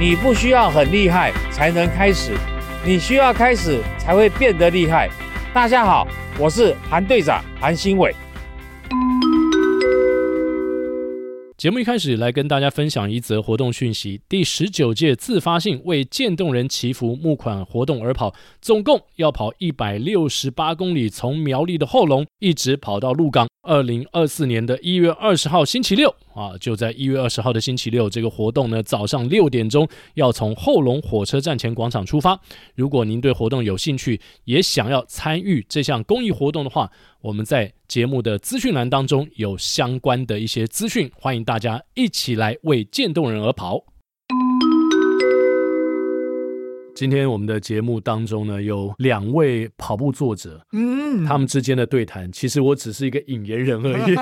你不需要很厉害才能开始，你需要开始才会变得厉害。大家好，我是韩队长韩新伟。节目一开始来跟大家分享一则活动讯息：第十九届自发性为渐冻人祈福募款活动而跑，总共要跑一百六十八公里，从苗栗的后龙一直跑到鹿港。二零二四年的一月二十号星期六啊，就在一月二十号的星期六，这个活动呢，早上六点钟要从后龙火车站前广场出发。如果您对活动有兴趣，也想要参与这项公益活动的话，我们在节目的资讯栏当中有相关的一些资讯，欢迎大家一起来为渐冻人而跑。今天我们的节目当中呢，有两位跑步作者，嗯，他们之间的对谈，其实我只是一个引言人而已。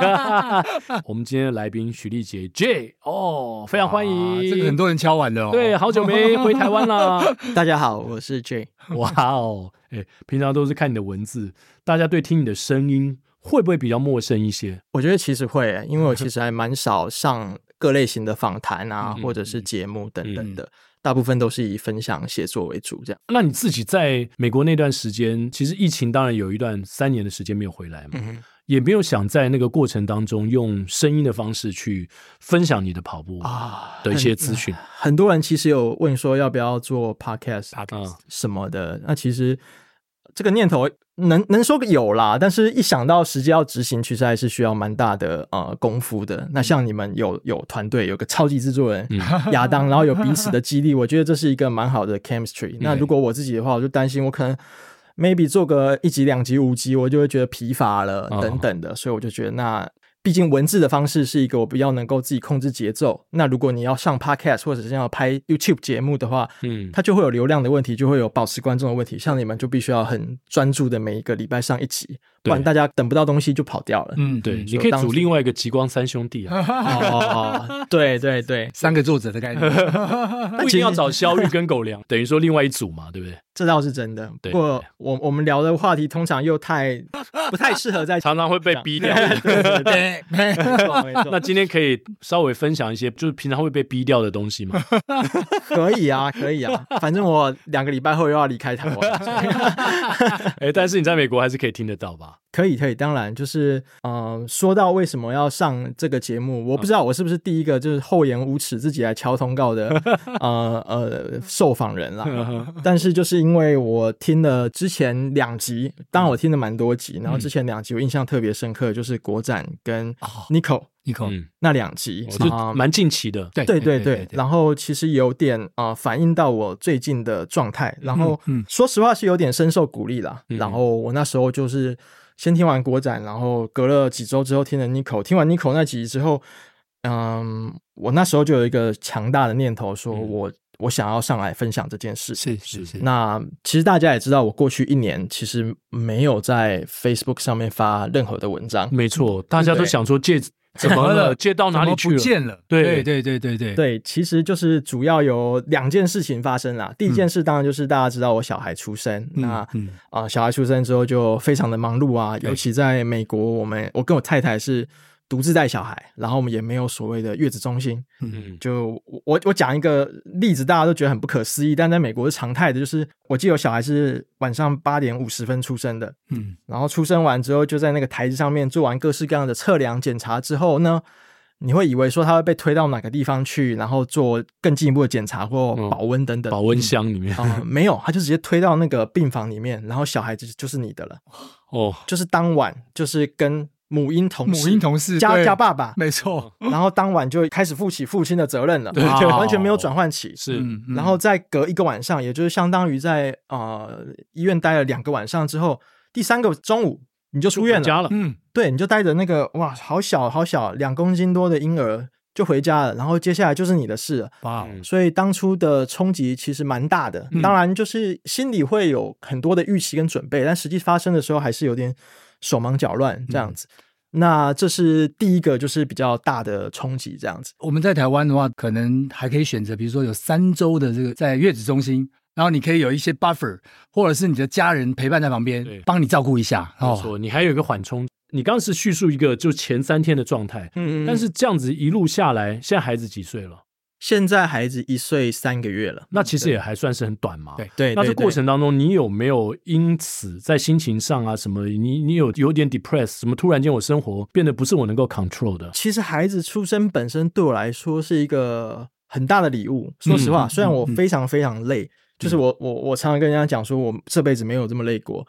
我们今天的来宾许丽杰 J 哦，非常欢迎，这个很多人敲碗的哦，对，好久没回台湾了。大家好，我是 J。哇哦，哎，平常都是看你的文字，大家对听你的声音会不会比较陌生一些？我觉得其实会，因为我其实还蛮少上各类型的访谈啊，或者是节目等等的。嗯大部分都是以分享写作为主，这样。那你自己在美国那段时间，其实疫情当然有一段三年的时间没有回来嘛，嗯、也没有想在那个过程当中用声音的方式去分享你的跑步啊的一些资讯、啊很。很多人其实有问说要不要做 podcast 什么的，啊、那其实这个念头。能能说个有啦，但是一想到实际要执行，其实还是需要蛮大的呃功夫的。那像你们有有团队，有个超级制作人 亚当，然后有彼此的激励，我觉得这是一个蛮好的 chemistry。那如果我自己的话，我就担心我可能 maybe 做个一集、两集、五集，我就会觉得疲乏了等等的，所以我就觉得那。毕竟文字的方式是一个我比较能够自己控制节奏。那如果你要上 Podcast 或者是要拍 YouTube 节目的话，嗯，它就会有流量的问题，就会有保持观众的问题。像你们就必须要很专注的每一个礼拜上一集。不然大家等不到东西就跑掉了。嗯，对，你可以组另外一个极光三兄弟啊。哦，对对对，三个作者的概念。不一定要找肖玉跟狗粮，等于说另外一组嘛，对不对？这倒是真的。不过我我们聊的话题通常又太 不太适合在，常常会被逼掉。对，没错没错。那今天可以稍微分享一些，就是平常会被逼掉的东西吗？可以啊，可以啊。反正我两个礼拜后又要离开台湾。哎，但是你在美国还是可以听得到吧？可以，可以，当然就是，嗯、呃，说到为什么要上这个节目，我不知道我是不是第一个就是厚颜无耻自己来敲通告的，呃呃，受访人啦。但是就是因为我听了之前两集，当然我听了蛮多集，然后之前两集我印象特别深刻，就是国展跟 Nico Nico 那两集，就蛮近期的，对对对对。然后其实有点啊、呃，反映到我最近的状态，然后说实话是有点深受鼓励啦。然后我那时候就是。先听完国展，然后隔了几周之后听了 Nico，听完 Nico 那集之后，嗯，我那时候就有一个强大的念头，说我、嗯、我想要上来分享这件事。是是是。那其实大家也知道，我过去一年其实没有在 Facebook 上面发任何的文章。没错，大家都想说借。怎么了？借到哪里去了？不见了。对对对对对对对，其实就是主要有两件事情发生啦。第一件事当然就是大家知道我小孩出生，嗯、那啊、嗯呃，小孩出生之后就非常的忙碌啊，尤其在美国，我们我跟我太太是。独自带小孩，然后我们也没有所谓的月子中心。嗯，就我我讲一个例子，大家都觉得很不可思议，但在美国是常态的。就是我记得我小孩是晚上八点五十分出生的，嗯，然后出生完之后就在那个台子上面做完各式各样的测量检查之后呢，你会以为说他会被推到哪个地方去，然后做更进一步的检查或保温等等。保温箱里面啊、嗯呃，没有，他就直接推到那个病房里面，然后小孩子就是你的了。哦，就是当晚就是跟母婴同母婴同事加加爸爸，没错。然后当晚就开始负起父亲的责任了，对，完全没有转换起。是，然后再隔一个晚上，也就是相当于在呃医院待了两个晚上之后，第三个中午。你就出院了，家了，嗯，对，你就带着那个哇，好小好小，两公斤多的婴儿就回家了，然后接下来就是你的事了，哇，所以当初的冲击其实蛮大的，当然就是心里会有很多的预期跟准备，但实际发生的时候还是有点手忙脚乱这样子。那这是第一个，就是比较大的冲击这样子。我们在台湾的话，可能还可以选择，比如说有三周的这个在月子中心。然后你可以有一些 buffer，或者是你的家人陪伴在旁边，帮你照顾一下。没错，哦、你还有一个缓冲。你刚刚是叙述一个就前三天的状态，嗯嗯。但是这样子一路下来，现在孩子几岁了？现在孩子一岁三个月了。那其实也还算是很短嘛。对对。那这过程当中，你有没有因此在心情上啊什么？你你有有点 depressed？什么突然间我生活变得不是我能够 control 的？其实孩子出生本身对我来说是一个很大的礼物。说实话，嗯、虽然我非常非常累。嗯就是我我我常常跟人家讲说，我这辈子没有这么累过，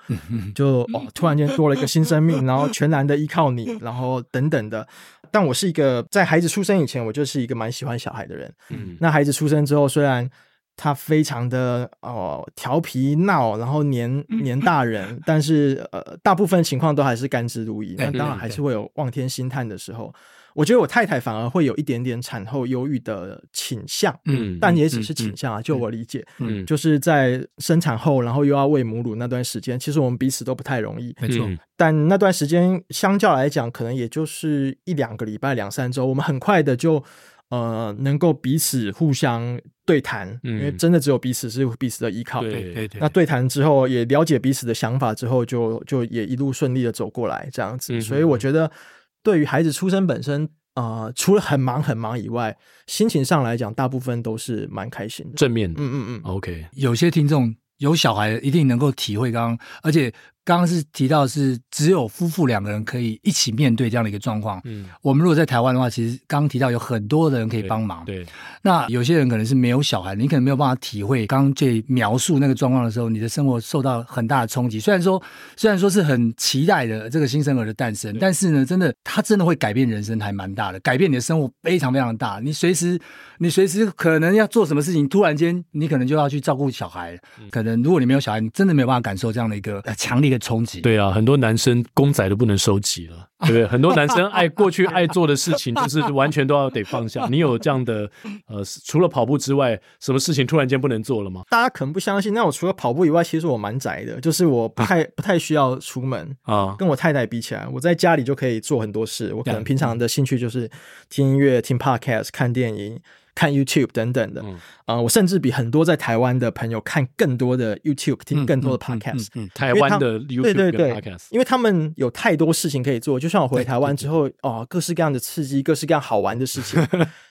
就哦，突然间多了一个新生命，然后全然的依靠你，然后等等的。但我是一个在孩子出生以前，我就是一个蛮喜欢小孩的人。嗯，那孩子出生之后，虽然他非常的哦调皮闹，然后黏黏大人，但是呃，大部分情况都还是甘之如饴。那当然还是会有望天兴叹的时候。我觉得我太太反而会有一点点产后忧郁的倾向，嗯，但也只是倾向啊。就我理解，嗯，就是在生产后，然后又要喂母乳那段时间，其实我们彼此都不太容易，没错。但那段时间相较来讲，可能也就是一两个礼拜、两三周，我们很快的就呃能够彼此互相对谈，因为真的只有彼此是彼此的依靠。对对对。那对谈之后，也了解彼此的想法之后，就就也一路顺利的走过来这样子。所以我觉得。对于孩子出生本身，呃，除了很忙很忙以外，心情上来讲，大部分都是蛮开心的，正面的。嗯嗯嗯，OK。有些听众有小孩，一定能够体会刚刚，而且。刚刚是提到是只有夫妇两个人可以一起面对这样的一个状况。嗯，我们如果在台湾的话，其实刚刚提到有很多的人可以帮忙。对，那有些人可能是没有小孩，你可能没有办法体会刚刚这描述那个状况的时候，你的生活受到很大的冲击。虽然说，虽然说是很期待的这个新生儿的诞生，但是呢，真的他真的会改变人生，还蛮大的，改变你的生活非常非常大。你随时，你随时可能要做什么事情，突然间你可能就要去照顾小孩。可能如果你没有小孩，你真的没有办法感受这样的一个呃强烈的冲击。对啊，很多男生公仔都不能收集了，对不对？很多男生爱过去爱做的事情，就是完全都要得放下。你有这样的呃，除了跑步之外，什么事情突然间不能做了吗？大家可能不相信，那我除了跑步以外，其实我蛮宅的，就是我不太 不太需要出门啊。跟我太太比起来，我在家里就可以做很多事。我可能平常的兴趣就是听音乐、听 podcast、看电影。看 YouTube 等等的，啊、我甚至比很多在台湾的朋友看更多的 YouTube，听更多的 Podcast。嗯，台湾的 YouTube 对对对，因为他们有太多事情可以做。就像我回台湾之后，哦，各式各样的刺激，各式各样好玩的事情。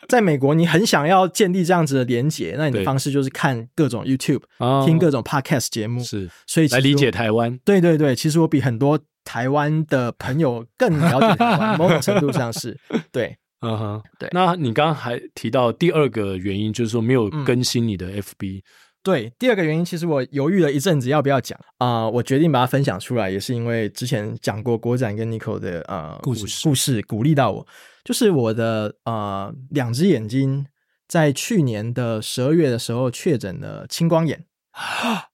在美国，你很想要建立这样子的连结，那你的方式就是看各种 YouTube，听各种 Podcast 节目。是，所以来理解台湾。对对对，其实我比很多台湾的朋友更了解台湾，某种程度上是对。嗯哼，对。那你刚刚还提到第二个原因，就是说没有更新你的 FB。嗯、对，第二个原因，其实我犹豫了一阵子要不要讲啊、呃。我决定把它分享出来，也是因为之前讲过国展跟 Nico 的呃故事，故事鼓励到我。就是我的呃两只眼睛在去年的十二月的时候确诊了青光眼。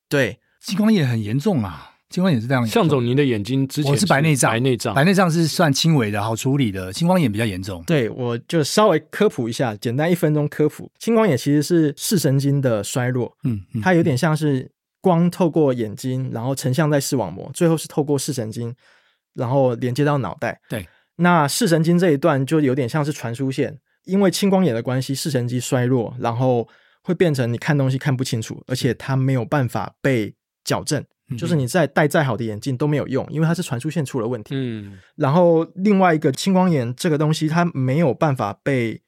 对，青光眼很严重啊。青光眼是这样，向总，您的眼睛之前我是白内障，白内障，白内障是算轻微的，好处理的。青光眼比较严重。对，我就稍微科普一下，简单一分钟科普。青光眼其实是视神经的衰弱，嗯，嗯，它有点像是光透过眼睛，然后成像在视网膜，最后是透过视神经，然后连接到脑袋。对，那视神经这一段就有点像是传输线，因为青光眼的关系，视神经衰弱，然后会变成你看东西看不清楚，而且它没有办法被矫正。就是你再戴再好的眼镜都没有用，因为它是传输线出了问题。嗯，然后另外一个青光眼这个东西，它没有办法被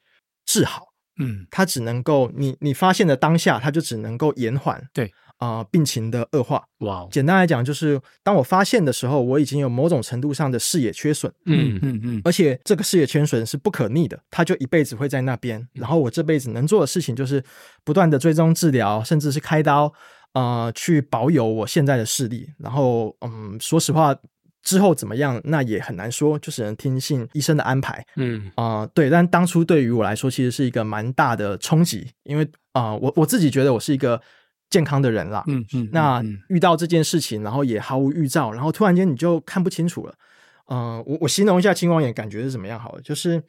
治好，嗯，它只能够你你发现的当下，它就只能够延缓对啊、呃、病情的恶化。哇，简单来讲，就是当我发现的时候，我已经有某种程度上的视野缺损，嗯嗯嗯，而且这个视野缺损是不可逆的，它就一辈子会在那边。然后我这辈子能做的事情就是不断的追踪治疗，甚至是开刀，呃，去保有我现在的视力。然后，嗯，说实话。之后怎么样，那也很难说，就只能听信医生的安排。嗯啊、呃，对，但当初对于我来说，其实是一个蛮大的冲击，因为啊、呃，我我自己觉得我是一个健康的人啦。嗯嗯，那嗯遇到这件事情，然后也毫无预兆，然后突然间你就看不清楚了。嗯、呃，我我形容一下青光眼感觉是怎么样好了，就是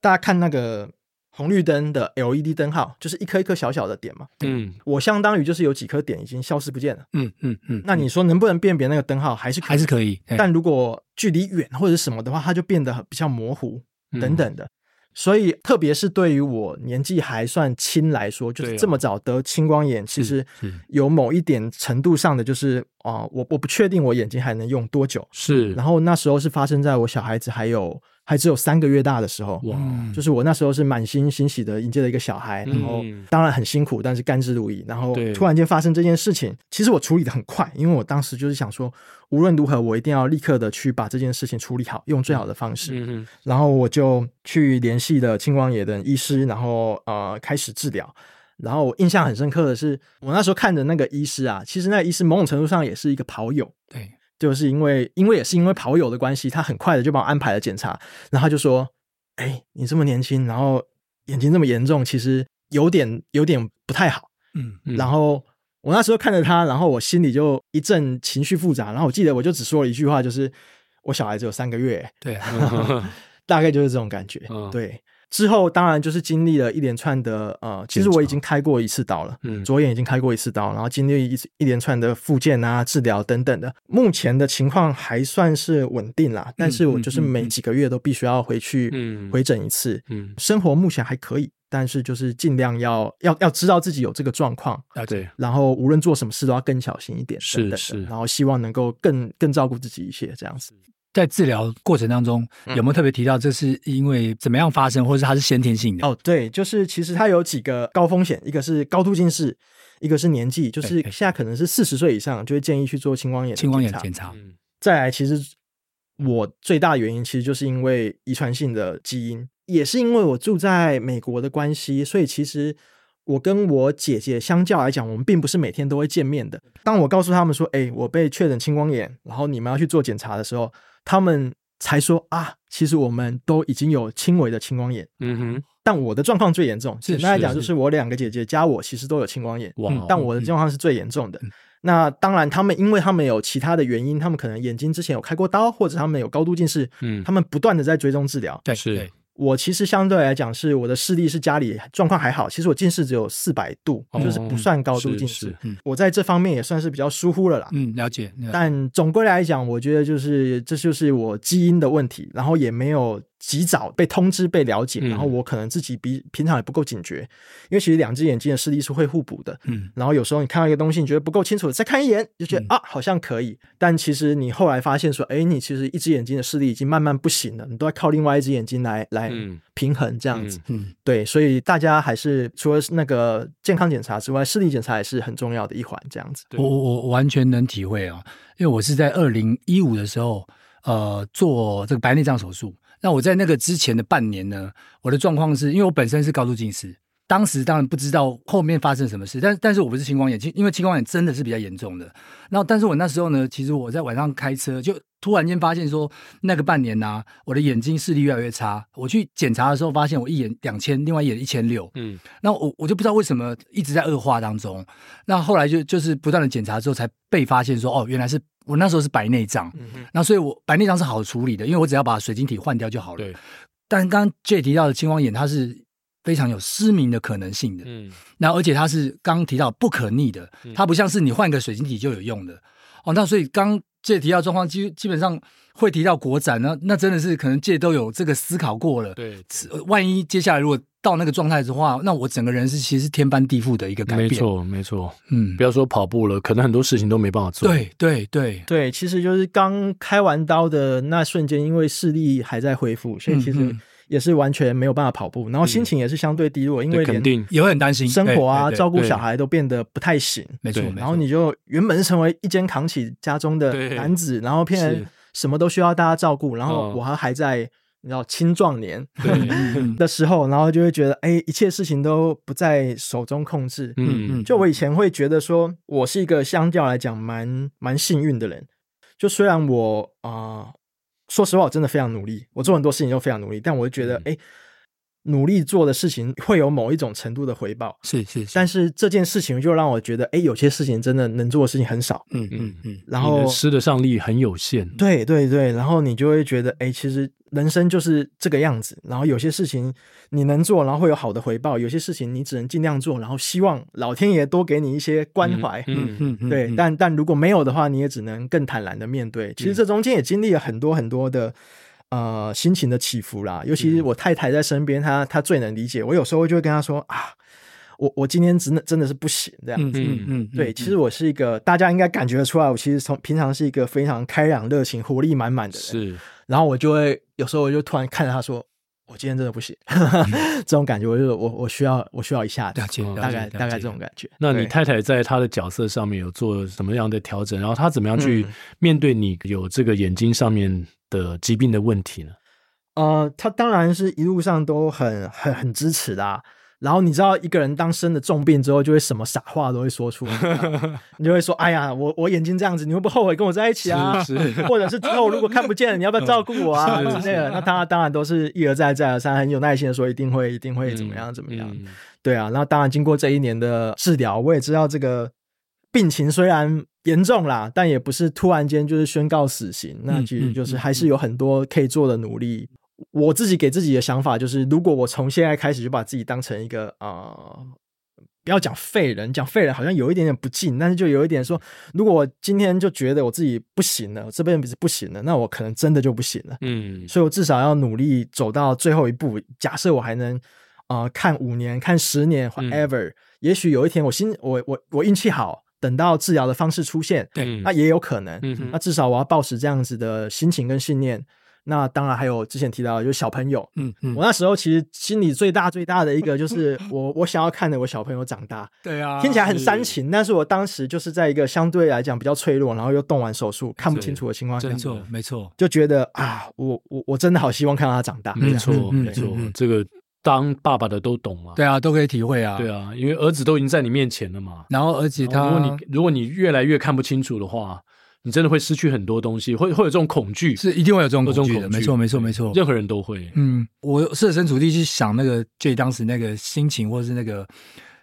大家看那个。红绿灯的 LED 灯号就是一颗一颗小小的点嘛，嗯，我相当于就是有几颗点已经消失不见了，嗯嗯嗯，那你说能不能辨别那个灯号？还是还是可以，但如果距离远或者什么的话，它就变得比较模糊嗯等等的。所以，特别是对于我年纪还算轻来说，就是这么早得青光眼，其实有某一点程度上的就是啊、呃，我我不确定我眼睛还能用多久。是，然后那时候是发生在我小孩子还有。还只有三个月大的时候，哇！就是我那时候是满心欣喜的迎接了一个小孩，然后当然很辛苦，但是甘之如饴。然后突然间发生这件事情，其实我处理的很快，因为我当时就是想说，无论如何我一定要立刻的去把这件事情处理好，用最好的方式。嗯，然后我就去联系了青光眼的医师，然后呃开始治疗。然后我印象很深刻的是，我那时候看的那个医师啊，其实那个医师某种程度上也是一个跑友。对。就是因为，因为也是因为跑友的关系，他很快的就帮我安排了检查，然后他就说：“哎、欸，你这么年轻，然后眼睛这么严重，其实有点有点不太好。”嗯，然后我那时候看着他，然后我心里就一阵情绪复杂，然后我记得我就只说了一句话，就是我小孩子有三个月，对，大概就是这种感觉，对。之后当然就是经历了一连串的呃，其实我已经开过一次刀了，嗯，左眼已经开过一次刀，然后经历一一连串的复健啊、治疗等等的，目前的情况还算是稳定啦。但是我就是每几个月都必须要回去回诊一次，嗯，生活目前还可以，但是就是尽量要要要知道自己有这个状况啊，对，然后无论做什么事都要更小心一点，是是，然后希望能够更更照顾自己一些这样子。在治疗过程当中，有没有特别提到这是因为怎么样发生，或者是它是先天性的？哦，对，就是其实它有几个高风险，一个是高度近视，一个是年纪，就是现在可能是四十岁以上，就会建议去做青光眼。青光眼检查。再来，其实我最大的原因其实就是因为遗传性的基因，也是因为我住在美国的关系，所以其实我跟我姐姐相较来讲，我们并不是每天都会见面的。当我告诉他们说，哎，我被确诊青光眼，然后你们要去做检查的时候，他们才说啊，其实我们都已经有轻微的青光眼，嗯哼，但我的状况最严重。简单来讲，就是我两个姐姐加我，其实都有青光眼，哇，但我的状况是最严重的。嗯、那当然，他们因为他们有其他的原因，他们可能眼睛之前有开过刀，或者他们有高度近视，嗯，他们不断的在追踪治疗，对，是。我其实相对来讲是我的视力是家里状况还好，其实我近视只有四百度，哦，就是不算高度近视。嗯，我在这方面也算是比较疏忽了啦。嗯，了解。了解，但总归来讲，我觉得就是这就是我基因的问题，然后也没有及早被通知、被了解，然后我可能自己比平常也不够警觉，因为其实两只眼睛的视力是会互补的。嗯，然后有时候你看到一个东西，你觉得不够清楚，再看一眼就觉得啊好像可以，但其实你后来发现说，哎，你其实一只眼睛的视力已经慢慢不行了，你都要靠另外一只眼睛来来平衡这样子。嗯，对，所以大家还是除了那个健康检查之外，视力检查也是很重要的一环。这样子，我我我完全能体会啊，因为我是在二零一五的时候，呃，做这个白内障手术。那我在那个之前的半年呢，我的状况是因为我本身是高度近视，当时当然不知道后面发生什么事，但但是我不是青光眼，因为青光眼真的是比较严重的。然后，但是我那时候呢，其实我在晚上开车，就突然间发现说，那个半年呐、啊，我的眼睛视力越来越差。我去检查的时候，发现我一眼两千，另外一眼一千六。嗯，那我我就不知道为什么一直在恶化当中。那后来就就是不断的检查之后，才被发现说，哦，原来是。我那时候是白内障，嗯、哼那所以我白内障是好处理的，因为我只要把水晶体换掉就好了。对。但刚刚 Jay 提到的青光眼，它是非常有失明的可能性的。嗯。那而且它是刚刚提到不可逆的，它不像是你换个水晶体就有用的。嗯、哦，那所以刚 Jay 提到状况，基基本上会提到国展，那那真的是可能 Jay 都有这个思考过了。对。万一接下来如果到那个状态的话，那我整个人是其实是天翻地覆的一个改变。没错，没错。嗯，不要说跑步了，可能很多事情都没办法做。对，对，对，对。其实就是刚开完刀的那瞬间，因为视力还在恢复，所以其实也是完全没有办法跑步，然后心情也是相对低落，因为肯定也会很担心生活啊，照顾小孩都变得不太行，没错。然后你就原本是成为一肩扛起家中的男子，然后变成什么都需要大家照顾，然后我还还在。你知道青壮年 的时候，然后就会觉得，哎，一切事情都不在手中控制。嗯嗯，就我以前会觉得说，我是一个相较来讲蛮蛮幸运的人。就虽然我啊、呃，说实话，我真的非常努力，我做很多事情都非常努力，但我就觉得，哎。努力做的事情会有某一种程度的回报，是是，是，但是这件事情就让我觉得，哎，有些事情真的能做的事情很少，嗯嗯嗯，然后施的上力很有限，对对对，然后你就会觉得，哎，其实人生就是这个样子，然后有些事情你能做，然后会有好的回报，有些事情你只能尽量做，然后希望老天爷多给你一些关怀，嗯嗯嗯，对，但但如果没有的话，你也只能更坦然的面对。其实这中间也经历了很多很多的。呃，心情的起伏啦，尤其是我太太在身边，她她最能理解。我有时候就会跟她说啊，我我今天真的真的是不行这样子。嗯嗯，嗯，对，其实我是一个大家应该感觉得出来，我其实从平常是一个非常开朗、热情、活力满满的人。是，然后我就会有时候我就突然看着他说，我今天真的不行，这种感觉，我就我我需要我需要一下子，大概大概这种感觉。那你太太在她的角色上面有做什么样的调整？然后她怎么样去面对你有这个眼睛上面的疾病的问题呢？呃，她当然是一路上都很很很支持的啊。然后你知道，一个人当生了重病之后，就会什么傻话都会说出来，你就会说：“哎呀，我我眼睛这样子，你会不会后悔跟我在一起啊？或者是之后如果看不见，你要不要照顾我啊？” 之类的。那他当然都是一而再再而三，很有耐心的说，一定会一定会怎么样怎么样。嗯嗯、对啊，那当然经过这一年的治疗，我也知道这个病情虽然严重啦，但也不是突然间就是宣告死刑。那其实就是还是有很多可以做的努力。我自己给自己的想法就是，如果我从现在开始就把自己当成一个啊、呃，不要讲废人，讲废人好像有一点点不敬，但是就有一点说，如果我今天就觉得我自己不行了，这辈子不行了，那我可能真的就不行了。嗯，所以我至少要努力走到最后一步。假设我还能啊、呃，看五年、看十年，whatever，、嗯、也许有一天我心我我我运气好，等到治疗的方式出现，对，那也有可能。嗯，那至少我要保持这样子的心情跟信念。那当然还有之前提到的，就是小朋友。嗯嗯，我那时候其实心里最大最大的一个就是 我我想要看着我小朋友长大。对啊，听起来很煽情，但是我当时就是在一个相对来讲比较脆弱，然后又动完手术看不清楚的情况下，没错没错，就觉得啊，我我我真的好希望看到他长大。没错没错，这个当爸爸的都懂嘛。对啊，都可以体会啊。对啊，因为儿子都已经在你面前了嘛。然后而且他，如果你如果你越来越看不清楚的话。你真的会失去很多东西，会会有这种恐惧，是一定会有这种恐惧的，没错，没错，没错，任何人都会。嗯，我设身处地去想那个 J 当时那个心情，或者是那个，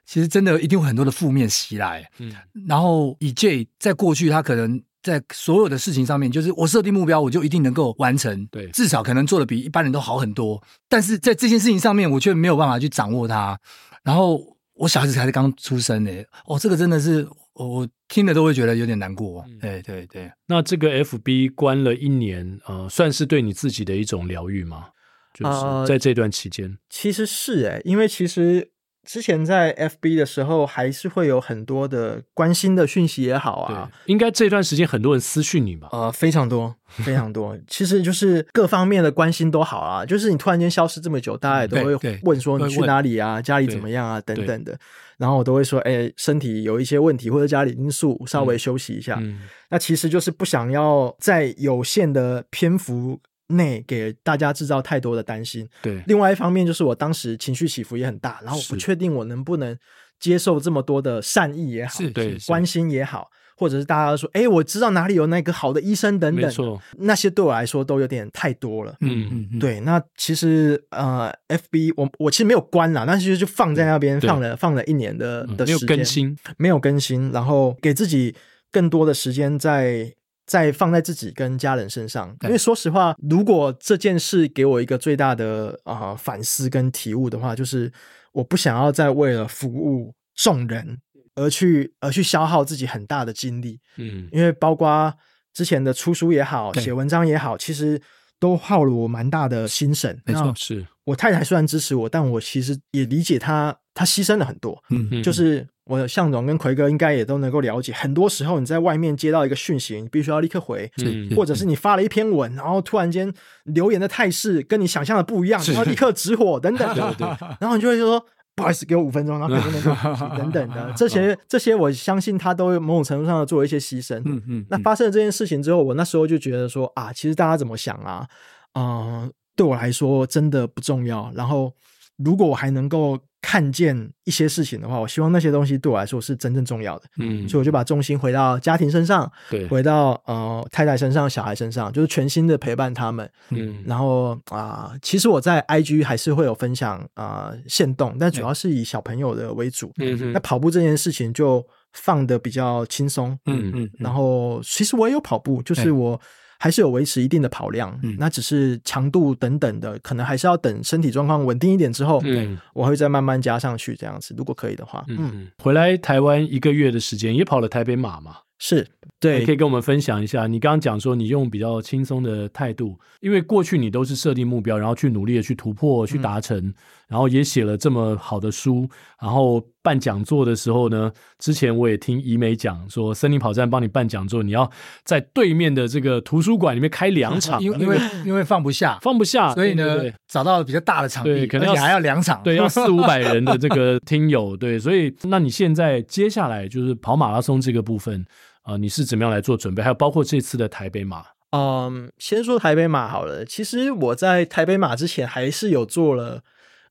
其实真的一定会很多的负面袭来。嗯，然后以 J 在过去，他可能在所有的事情上面，就是我设定目标，我就一定能够完成，对，至少可能做的比一般人都好很多。但是在这件事情上面，我却没有办法去掌握它。然后我小孩子才是刚出生诶，哦，这个真的是。我听了都会觉得有点难过。嗯、对对对，那这个 FB 关了一年，呃，算是对你自己的一种疗愈吗？就是在这段期间，呃、其实是诶，因为其实。之前在 FB 的时候，还是会有很多的关心的讯息也好啊。应该这段时间很多人私讯你吧？呃，非常多，非常多。其实就是各方面的关心都好啊。就是你突然间消失这么久，大家也都会问说你去哪里啊，家里怎么样啊，等等的。然后我都会说，哎、欸，身体有一些问题或者家里因素，稍微休息一下。嗯、那其实就是不想要在有限的篇幅。内给大家制造太多的担心。对，另外一方面就是我当时情绪起伏也很大，然后我不确定我能不能接受这么多的善意也好，是对关心也好，或者是大家说，哎，我知道哪里有那个好的医生等等，没错，那些对我来说都有点太多了。嗯嗯，对。那其实呃，FB 我我其实没有关啦，但是就放在那边放了放了一年的的时间，没有更新，没有更新，然后给自己更多的时间在。再放在自己跟家人身上，因为说实话，如果这件事给我一个最大的啊、呃、反思跟体悟的话，就是我不想要再为了服务众人而去而去消耗自己很大的精力。嗯，因为包括之前的出书也好，写文章也好，其实都耗了我蛮大的心神。没错，是我太太虽然支持我，但我其实也理解她。他牺牲了很多。嗯嗯，就是我向总跟奎哥应该也都能够了解，很多时候你在外面接到一个讯息，你必须要立刻回，嗯或者是你发了一篇文，然后突然间留言的态势跟你想象的不一样，然后立刻直火等等的，对对，然后你就会说。不好意思，给我五分钟，然后可能那个等等的 这些这些，我相信他都某种程度上的做一些牺牲。嗯嗯，那发生了这件事情之后，我那时候就觉得说啊，其实大家怎么想啊，嗯、呃，对我来说真的不重要。然后如果我还能够。看见一些事情的话，我希望那些东西对我来说是真正重要的。嗯，所以我就把重心回到家庭身上，对，回到呃太太身上、小孩身上，就是全心的陪伴他们。嗯，然后啊、呃，其实我在 IG 还是会有分享啊、呃、限动，但主要是以小朋友的为主。嗯，那跑步这件事情就放的比较轻松。嗯嗯，然后其实我也有跑步，就是我。还是有维持一定的跑量，嗯，那只是强度等等的，可能还是要等身体状况稳定一点之后，嗯，我会再慢慢加上去，这样子，如果可以的话，嗯，嗯，回来台湾一个月的时间，也跑了台北马嘛。是对，可以跟我们分享一下。你刚刚讲说你用比较轻松的态度，因为过去你都是设定目标，然后去努力的去突破、去达成，嗯、然后也写了这么好的书，然后办讲座的时候呢，之前我也听怡美讲说，森林跑站帮你办讲座，你要在对面的这个图书馆里面开两 场，因为因为因为放不下，放不下，所以呢，对对对，找到了比较大的场地，对，可能要还要两场，对，要四五百人的这个听友，对，所以那你现在接下来就是跑马拉松这个部分。啊、呃，你是怎么样来做准备？还有包括这次的台北马。嗯，先说台北马好了。其实我在台北马之前还是有做了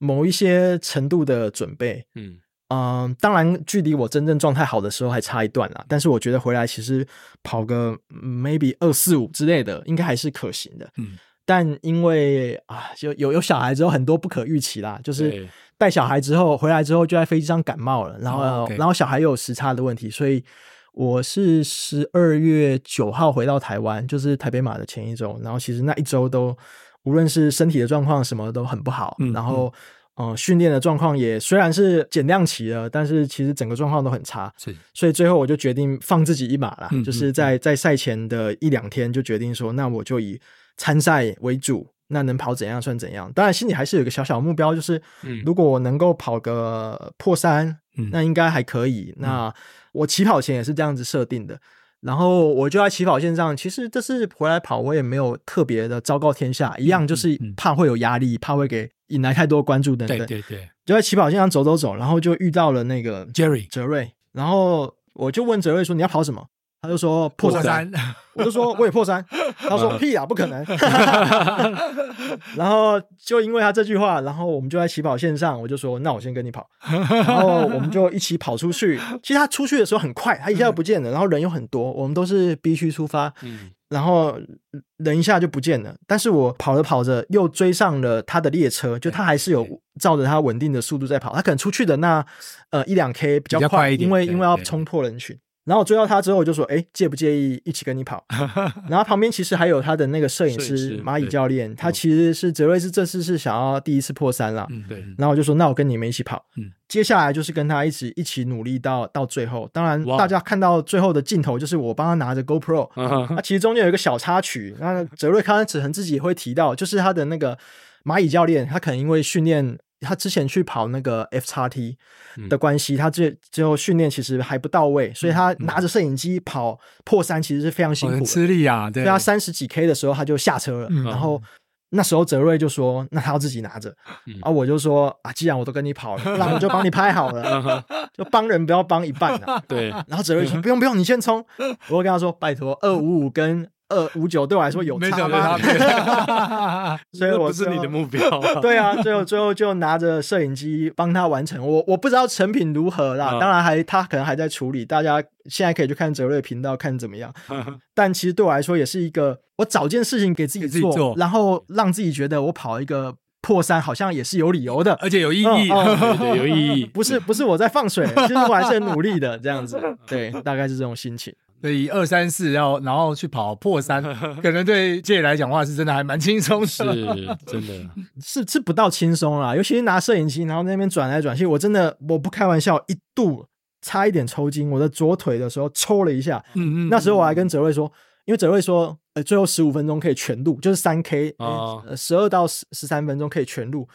某一些程度的准备。嗯嗯，当然距离我真正状态好的时候还差一段啦。但是我觉得回来其实跑个 maybe 二四五之类的，应该还是可行的。嗯，但因为啊，就有有小孩之后很多不可预期啦，就是带小孩之后回来之后就在飞机上感冒了，然后、哦 okay、然后小孩又有时差的问题，所以。我是十二月九号回到台湾，就是台北马的前一周。然后其实那一周都，无论是身体的状况什么都很不好。嗯、然后，嗯、呃，训练的状况也虽然是减量期了，但是其实整个状况都很差。是，所以最后我就决定放自己一马了，嗯、就是在在赛前的一两天就决定说，那我就以参赛为主，那能跑怎样算怎样。当然心里还是有一个小小目标，就是如果我能够跑个破三，嗯、那应该还可以。嗯、那我起跑前也是这样子设定的，然后我就在起跑线上。其实这次回来跑，我也没有特别的昭告天下，一样就是怕会有压力，怕会给引来太多关注等等。对对对，就在起跑线上走走走，然后就遇到了那个 Jerry 泽瑞，然后我就问泽瑞说：“你要跑什么？”他就说破三，我就说我也破三，他说屁啊，不可能。然后就因为他这句话，然后我们就在起跑线上，我就说那我先跟你跑，然后我们就一起跑出去。其实他出去的时候很快，他一下就不见了，然后人又很多，我们都是 B 区出发，然后人一下就不见了。但是我跑着跑着又追上了他的列车，就他还是有照着他稳定的速度在跑，他可能出去的那呃一两 K 比较快，快一点，因为因为要冲破人群。然后我追到他之后，我就说：“哎，介不介意一起跟你跑？” 然后旁边其实还有他的那个摄影师蚂蚁教练，他其实是泽瑞是这次是想要第一次破三了。嗯，对。然后我就说：“那我跟你们一起跑。”嗯，接下来就是跟他一起一起努力到到最后。当然，大家看到最后的镜头就是我帮他拿着 GoPro。那其实中间有一个小插曲，那泽瑞康子恒自己也会提到，就是他的那个蚂蚁教练，他可能因为训练。他之前去跑那个 F 叉 T 的关系，嗯、他最最后训练其实还不到位，所以他拿着摄影机跑破三其实是非常辛苦的，很吃力啊。对，他三十几 K 的时候他就下车了，嗯、然后那时候泽瑞就说：“那他要自己拿着。嗯”啊，我就说：“啊，既然我都跟你跑了，那我就帮你拍好了，就帮人不要帮一半啊。”对。然后泽瑞说：“不用不用，你先冲。”我会跟他说：“拜托，二五五跟。”二五九对我来说有差吗？所以我不是你的目标。对啊，最后最后就拿着摄影机帮他完成。我我不知道成品如何啦，当然还他可能还在处理。大家现在可以去看哲瑞频道看怎么样。但其实对我来说也是一个，我找件事情给自己做，然后让自己觉得我跑一个破三好像也是有理由的，而且有意义，有意义。不是不是我在放水，其实我还是很努力的这样子。对，大概是这种心情。所以二三四要，然后去跑破三，可能对杰来讲的话是真的还蛮轻松的，是真的，是是不到轻松啦。尤其是拿摄影机，然后那边转来转去，我真的我不开玩笑，一度差一点抽筋，我的左腿的时候抽了一下。嗯嗯，那时候我还跟泽瑞说，因为泽瑞说，呃，最后十五分钟可以全录，就是三 K，呃，十二到十十三分钟可以全录。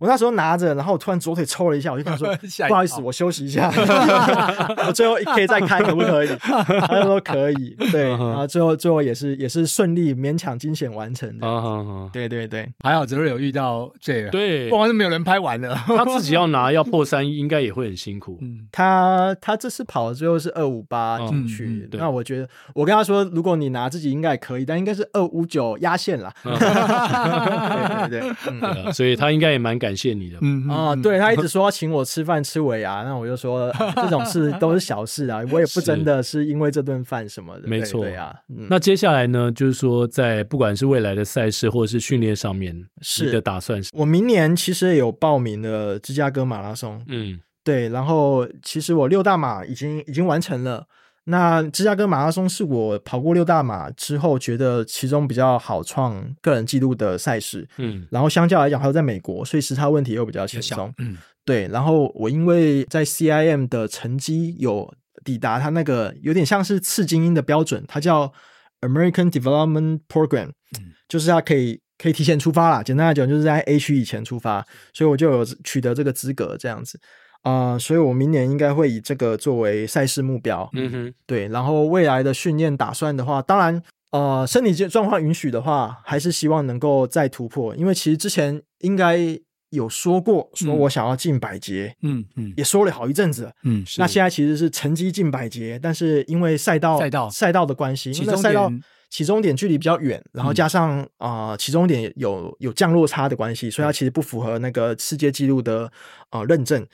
我那时候拿着，然后我突然左腿抽了一下，我就跟他说：“不好意思，我休息一下，我最后一 K 再开可不可以？”他就说可以。对，然后最后最后也是也是顺利勉强惊险完成的。对对对，还好泽瑞有遇到这个，对，不然是没有人拍完了。他自己要拿要破三，应该也会很辛苦。他他这次跑的最后是二五八进去，那我觉得我跟他说，如果你拿自己应该也可以，但应该是二五九压线了。对对对，嗯，所以他应该也蛮感。感谢你的，嗯啊，对，他一直说要请我吃饭吃尾牙，那我就说 这种事都是小事啊，我也不真的是因为这顿饭什么的，没错呀。那接下来呢，就是说在不管是未来的赛事或者是训练上面，是你的打算是？我明年其实也有报名了芝加哥马拉松，嗯，对，然后其实我六大马已经已经完成了。那芝加哥马拉松是我跑过六大马之后觉得其中比较好创个人纪录的赛事，嗯，然后相较来讲还有在美国，所以时差问题又比较轻松，嗯，对。然后我因为在 CIM 的成绩有抵达它那个有点像是次精英的标准，它叫 American Development Program，嗯，就是它可以可以提前出发啦，简单来讲就是在 A 区以前出发，所以我就有取得这个资格这样子。啊、呃，所以我明年应该会以这个作为赛事目标。嗯哼，对。然后未来的训练打算的话，当然，呃，身体状况允许的话，还是希望能够再突破。因为其实之前应该有说过，说我想要进百节。嗯嗯，也说了好一阵子。嗯，那现在其实是成绩进百节，但是因为赛道赛道赛道的关系，因为赛道起终点距离比较远，然后加上啊、呃、起终点有有降落差的关系，所以它其实不符合那个世界纪录的啊、呃、认证。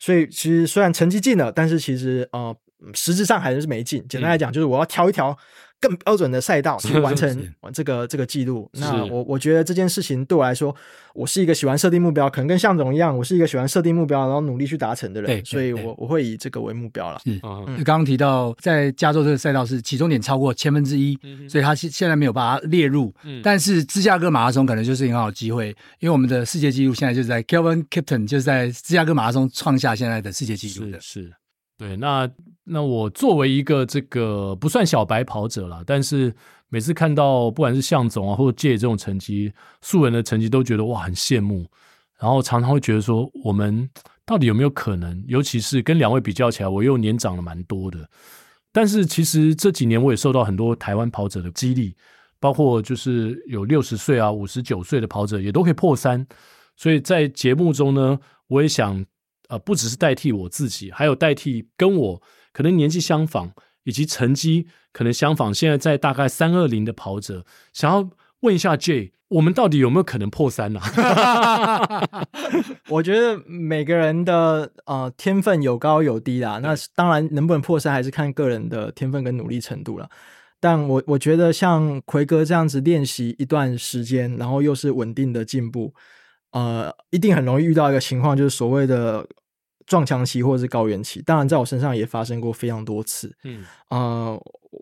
所以其实虽然成绩进了，但是其实呃实质上还是没进。简单来讲，就是我要挑一条更标准的赛道去完成 这个这个记录。那我我觉得这件事情对我来说，我是一个喜欢设定目标，可能跟向总一样，我是一个喜欢设定目标，然后努力去达成的人。所以我我会以这个为目标了。嗯，刚刚提到在加州这个赛道是起终点超过千分之一，所以他现现在没有把它列入。嗯但是芝加哥马拉松可能就是很好的机会，因为我们的世界纪录现在就是在 Kelvin Kipton 就是在芝加哥马拉松创下现在的世界纪录的。是。对，那那我作为一个这个不算小白跑者啦，但是每次看到不管是向总啊，或者借这种成绩，素人的成绩，都觉得哇很羡慕，然后常常会觉得说，我们到底有没有可能？尤其是跟两位比较起来，我又年长了蛮多的。但是其实这几年我也受到很多台湾跑者的激励，包括就是有六十岁啊、五十九岁的跑者也都可以破三，所以在节目中呢，我也想。呃，不只是代替我自己，还有代替跟我可能年纪相仿，以及成绩可能相仿，现在在大概三二零的跑者，想要问一下 Jay，我们到底有没有可能破三呢？我觉得每个人的呃天分有高有低啦，那当然能不能破三还是看个人的天分跟努力程度了。但我我觉得像奎哥这样子练习一段时间，然后又是稳定的进步，呃，一定很容易遇到一个情况，就是所谓的。撞墙期或者是高原期，当然在我身上也发生过非常多次。嗯，呃，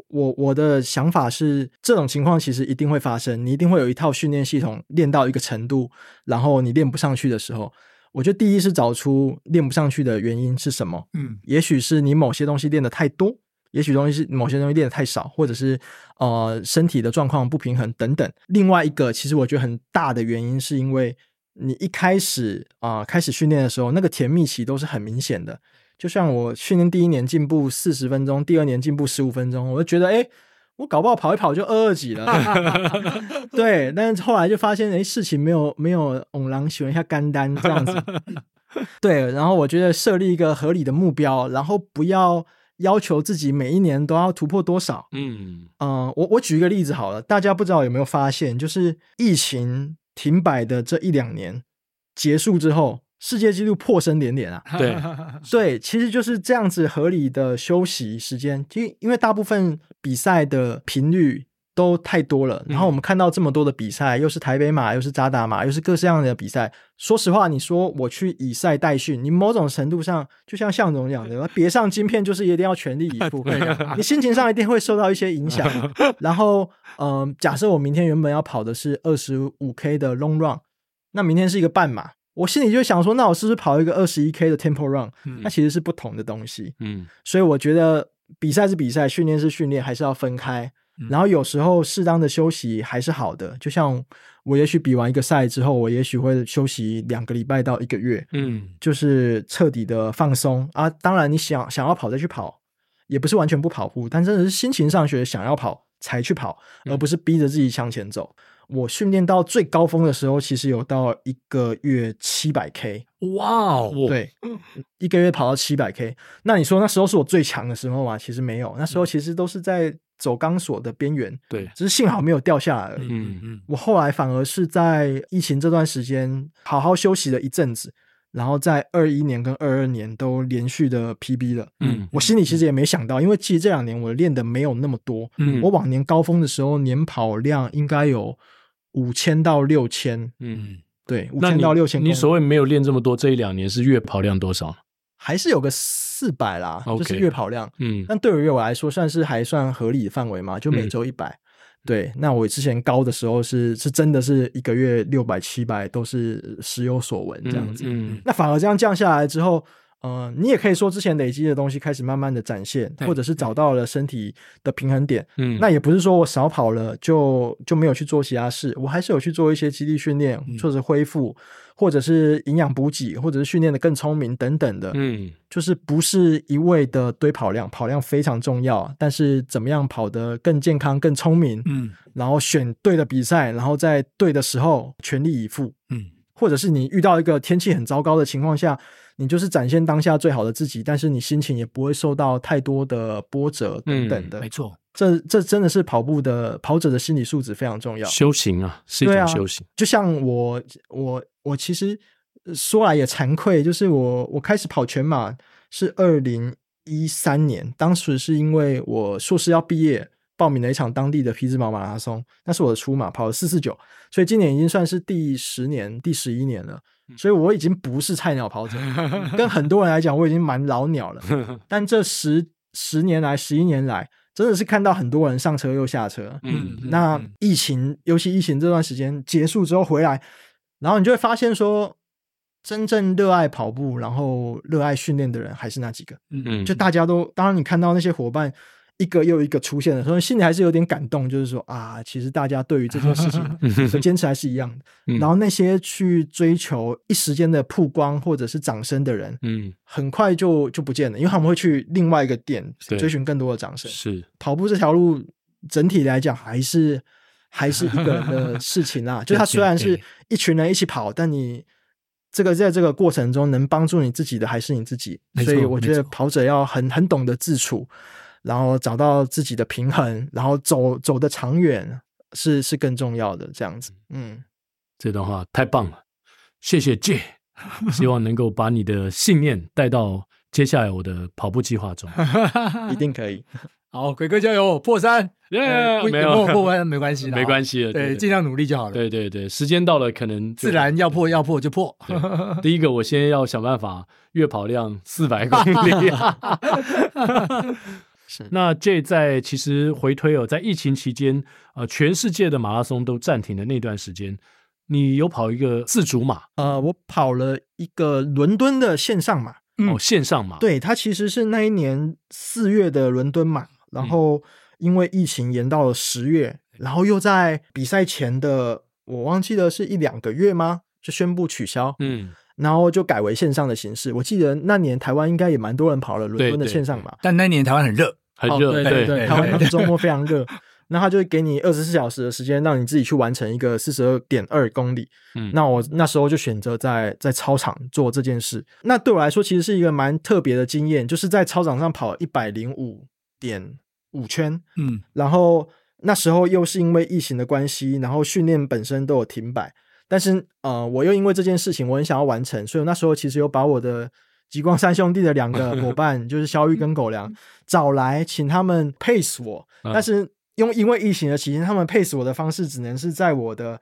我我的想法是，这种情况其实一定会发生，你一定会有一套训练系统练到一个程度，然后你练不上去的时候，我觉得第一是找出练不上去的原因是什么。嗯，也许是你某些东西练得太多，也许东西是某些东西练得太少，或者是呃身体的状况不平衡等等。另外一个，其实我觉得很大的原因是因为。你一开始啊、呃，开始训练的时候，那个甜蜜期都是很明显的。就像我训练第一年进步四十分钟，第二年进步十五分钟，我就觉得，哎，我搞不好跑一跑就二二几了。对，但是后来就发现，哎，事情没有没有偶然喜欢一下干单这样子。对，然后我觉得设立一个合理的目标，然后不要要求自己每一年都要突破多少。嗯嗯、呃，我我举一个例子好了，大家不知道有没有发现，就是疫情。停摆的这一两年结束之后，世界纪录破声连连啊！对 对，其实就是这样子合理的休息时间，因因为大部分比赛的频率都太多了，然后我们看到这么多的比赛，又是台北马，又是扎达马，又是各式各样的比赛。说实话，你说我去以赛代训，你某种程度上就像向总讲的，别上晶片就是一定要全力以赴，你心情上一定会受到一些影响。然后，嗯、呃，假设我明天原本要跑的是二十五 K 的 long run，那明天是一个半马，我心里就想说，那我是不是跑一个二十一 K 的 tempo run？那其实是不同的东西。嗯，所以我觉得比赛是比赛，训练是训练，还是要分开。然后有时候适当的休息还是好的。就像我也许比完一个赛之后，我也许会休息两个礼拜到一个月，嗯，就是彻底的放松啊。当然，你想想要跑再去跑，也不是完全不跑步，但真的是心情上学想要跑才去跑，而不是逼着自己向前走。我训练到最高峰的时候，其实有到一个月七百 K，哇哦，对，一个月跑到七百 K。那你说那时候是我最强的时候吗？其实没有，那时候其实都是在走钢索的边缘，对，只是幸好没有掉下来而已。嗯嗯，我后来反而是在疫情这段时间好好休息了一阵子。然后在二一年跟二二年都连续的 PB 了，嗯，我心里其实也没想到，因为其实这两年我练的没有那么多，嗯，我往年高峰的时候年跑量应该有五千到六千，嗯，对，五千到六千。你所谓没有练这么多，这一两年是月跑量多少？还是有个四百啦，okay, 就是月跑量，嗯，但对于我来说算是还算合理的范围嘛，就每周一百。对，那我之前高的时候是是真的是一个月六百七百都是时有所闻这样子，嗯，嗯，那反而这样降下来之后，呃，你也可以说之前累积的东西开始慢慢的展现，或者是找到了身体的平衡点，嗯，那也不是说我少跑了就就没有去做其他事，我还是有去做一些肌力训练，或者恢复。或者是营养补给，或者是训练的更聪明等等的，嗯，就是不是一味的堆跑量，跑量非常重要，但是怎么样跑得更健康、更聪明，嗯，然后选对的比赛，然后在对的时候全力以赴，嗯，或者是你遇到一个天气很糟糕的情况下，你就是展现当下最好的自己，但是你心情也不会受到太多的波折等等的，嗯，没错。这这真的是跑步的跑者的心理素质非常重要，修行啊，是一种修行。啊、就像我我我其实说来也惭愧，就是我我开始跑全马是二零一三年，当时是因为我硕士要毕业，报名了一场当地的匹兹堡马拉松，那是我的初马，跑了四四九，所以今年已经算是第十年、第十一年了，所以我已经不是菜鸟跑者，跟很多人来讲，我已经蛮老鸟了。但这十十年来、十一年来。真的是看到很多人上车又下车，嗯，那疫情，嗯、尤其疫情这段时间结束之后回来，然后你就会发现说，真正热爱跑步，然后热爱训练的人还是那几个，嗯，就大家都，当然你看到那些伙伴。一个又一个出现的所以，心里还是有点感动，就是说啊，其实大家对于这件事情 的坚持还是一样的。然后那些去追求一时间的曝光或者是掌声的人，嗯，很快就就不见了，因为他们会去另外一个点追寻更多的掌声。是跑步这条路整体来讲还是还是一个人的事情啊。就他虽然是一群人一起跑，但你这个在这个过程中能帮助你自己的还是你自己。所以我觉得跑者要很很懂得自处。然后找到自己的平衡，然后走走的长远是是更重要的。这样子，嗯，这段话太棒了，谢谢 J，希望能够把你的信念带到接下来我的跑步计划中，一定可以。好，鬼哥加油，破三，耶、yeah, 呃，没有破完没关系，没关系的，对，尽量努力就好了。对对对，时间到了，可能自然要破要破就破。第一个，我先要想办法月跑量四百公里。是那这在其实回推哦，在疫情期间，呃，全世界的马拉松都暂停的那段时间，你有跑一个自主马？呃，我跑了一个伦敦的线上马。哦，线上马。对，它其实是那一年四月的伦敦马，然后因为疫情延到了十月，然后又在比赛前的我忘记了是一两个月吗？就宣布取消。嗯。然后就改为线上的形式。我记得那年台湾应该也蛮多人跑了伦敦的线上嘛，但那年台湾很热，很热，哦、对对对，对台湾 周末非常热。那他就会给你二十四小时的时间，让你自己去完成一个四十二点二公里。嗯，那我那时候就选择在在操场做这件事。那对我来说，其实是一个蛮特别的经验，就是在操场上跑一百零五点五圈。嗯，然后那时候又是因为疫情的关系，然后训练本身都有停摆。但是，呃，我又因为这件事情，我很想要完成，所以那时候其实有把我的极光三兄弟的两个伙伴，就是肖玉跟狗粮找来，请他们 pace 我。但是，因因为疫情的期间，他们 pace 我的方式只能是在我的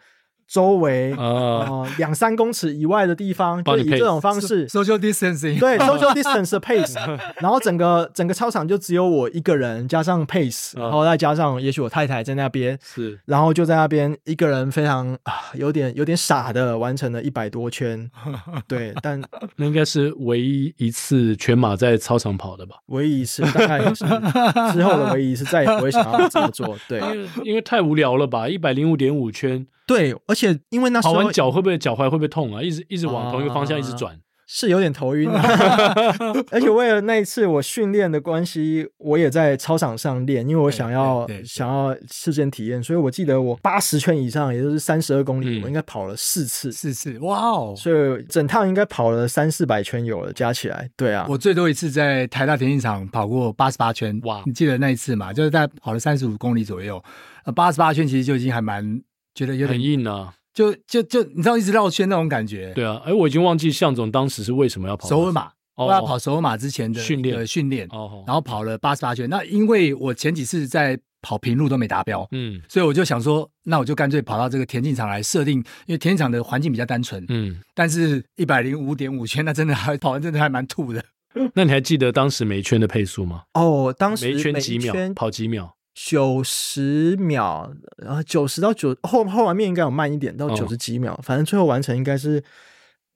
周围啊两三公尺以外的地方，就以这种方式 social distancing，对 social distance 的 pace，然后整个整个操场就只有我一个人，加上 pace，然后再加上也许我太太在那边，是，然后就在那边一个人非常啊有点有点傻的完成了一百多圈，对，但那应该是唯一一次全马在操场跑的吧？唯一一次，大概也是 之后的唯一一次，再也不会想要这么做，对，因为因为太无聊了吧，一百零五点五圈。对，而且因为那时候跑完脚会不会脚踝会不会痛啊？一直一直往同一个方向一直转，是有点头晕。而且为了那一次我训练的关系，我也在操场上练，因为我想要想要事先体验，所以我记得我八十圈以上，也就是三十二公里，我应该跑了四次，四次，哇哦！所以整趟应该跑了三四百圈有了，加起来。对啊，我最多一次在台大田径场跑过八十八圈，哇！你记得那一次吗？就是在跑了三十五公里左右，呃，八十八圈其实就已经还蛮。觉得有点很硬啊，就就就你知道一直绕圈那种感觉。对啊，哎，我已经忘记向总当时是为什么要跑首尔马，我要跑首尔马之前的训练训练，然后跑了八十八圈。那因为我前几次在跑平路都没达标，嗯，所以我就想说，那我就干脆跑到这个田径场来设定，因为田径场的环境比较单纯，嗯，但是一百零五点五圈，那真的还跑完真的还蛮吐的。那你还记得当时每圈的配速吗？哦，当时每圈几秒跑几秒？九十秒，然后九十到九后后完面应该有慢一点，到九十几秒，哦、反正最后完成应该是。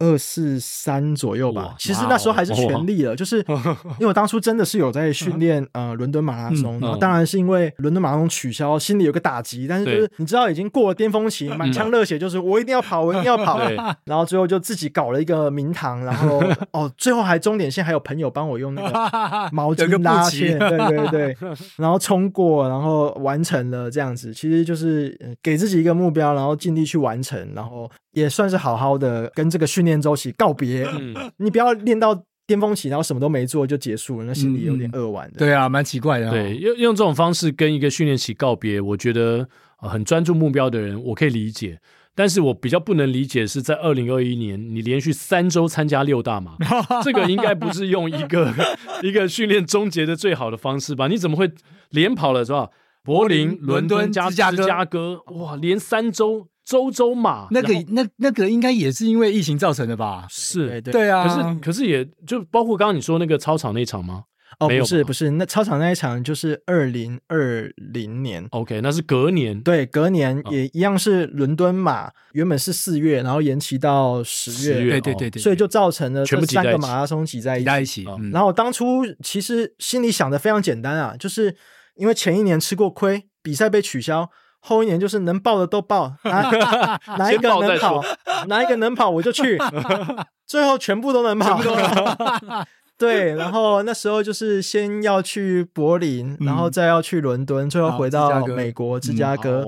二四三左右吧，其实那时候还是全力了，就是 因为我当初真的是有在训练 呃伦敦马拉松，然后当然是因为伦敦马拉松取消，心里有个打击，但是就是你知道已经过了巅峰期，满腔热血，就是我一定要跑，我一定要跑，然后最后就自己搞了一个名堂，然后哦，最后还终点线还有朋友帮我用那个毛巾拉线，对对对，然后冲过，然后完成了这样子，其实就是给自己一个目标，然后尽力去完成，然后。也算是好好的跟这个训练周期告别。嗯，你不要练到巅峰期，然后什么都没做就结束了，那心里有点扼腕的。对啊，蛮奇怪的哦。对，用用这种方式跟一个训练期告别，我觉得很专注目标的人，我可以理解。但是我比较不能理解是在二零二一年，你连续三周参加六大马，这个应该不是用一个一个训练终结的最好的方式吧？你怎么会连跑了是吧？柏林、伦敦加芝加哥，哇，连三周。周周马，那个那那个应该也是因为疫情造成的吧？是，对对，对啊。可是可是也就包括刚刚你说那个操场那场吗？哦，不是不是，那操场那一场就是二零二零年。OK，那是隔年。对，隔年也一样是伦敦马，原本是四月，然后延期到十月。十月，对对对对。所以就造成了全部三个马拉松挤在一起。在一起。然后当初其实心里想的非常简单啊，就是因为前一年吃过亏，比赛被取消。后一年就是能报的都报，哪 哪一个能跑，哪一个能跑我就去，最后全部都能跑。对，然后那时候就是先要去柏林，然后再要去伦敦，最后回到美国芝加哥。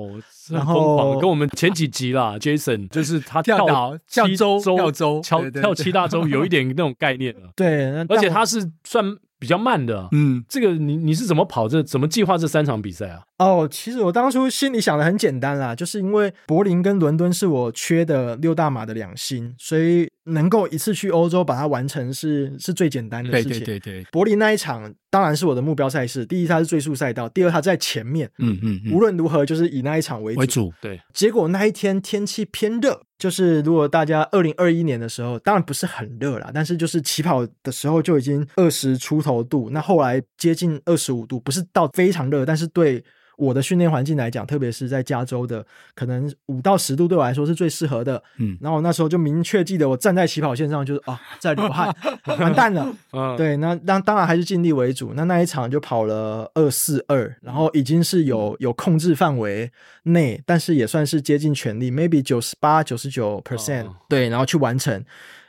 然后跟我们前几集啦，Jason 就是他跳七周跳周跳跳七大洲，有一点那种概念了。对，而且他是算。比较慢的，嗯，这个你你是怎么跑这怎么计划这三场比赛啊？哦，其实我当初心里想的很简单啦，就是因为柏林跟伦敦是我缺的六大马的两星，所以能够一次去欧洲把它完成是是最简单的事情。对对对对，柏林那一场当然是我的目标赛事，第一它是最速赛道，第二它在前面，嗯嗯，嗯，无论如何就是以那一场为主。为主。对，结果那一天天气偏热。就是如果大家二零二一年的时候，当然不是很热啦，但是就是起跑的时候就已经二十出头度，那后来接近二十五度，不是到非常热，但是对。我的训练环境来讲，特别是在加州的，可能五到十度对我来说是最适合的。嗯，然后我那时候就明确记得，我站在起跑线上就是啊，在流汗，完蛋了。嗯，对，那当当然还是尽力为主。那那一场就跑了二四二，然后已经是有有控制范围内，但是也算是接近全力，maybe 九十八、九十九 percent。对，然后去完成。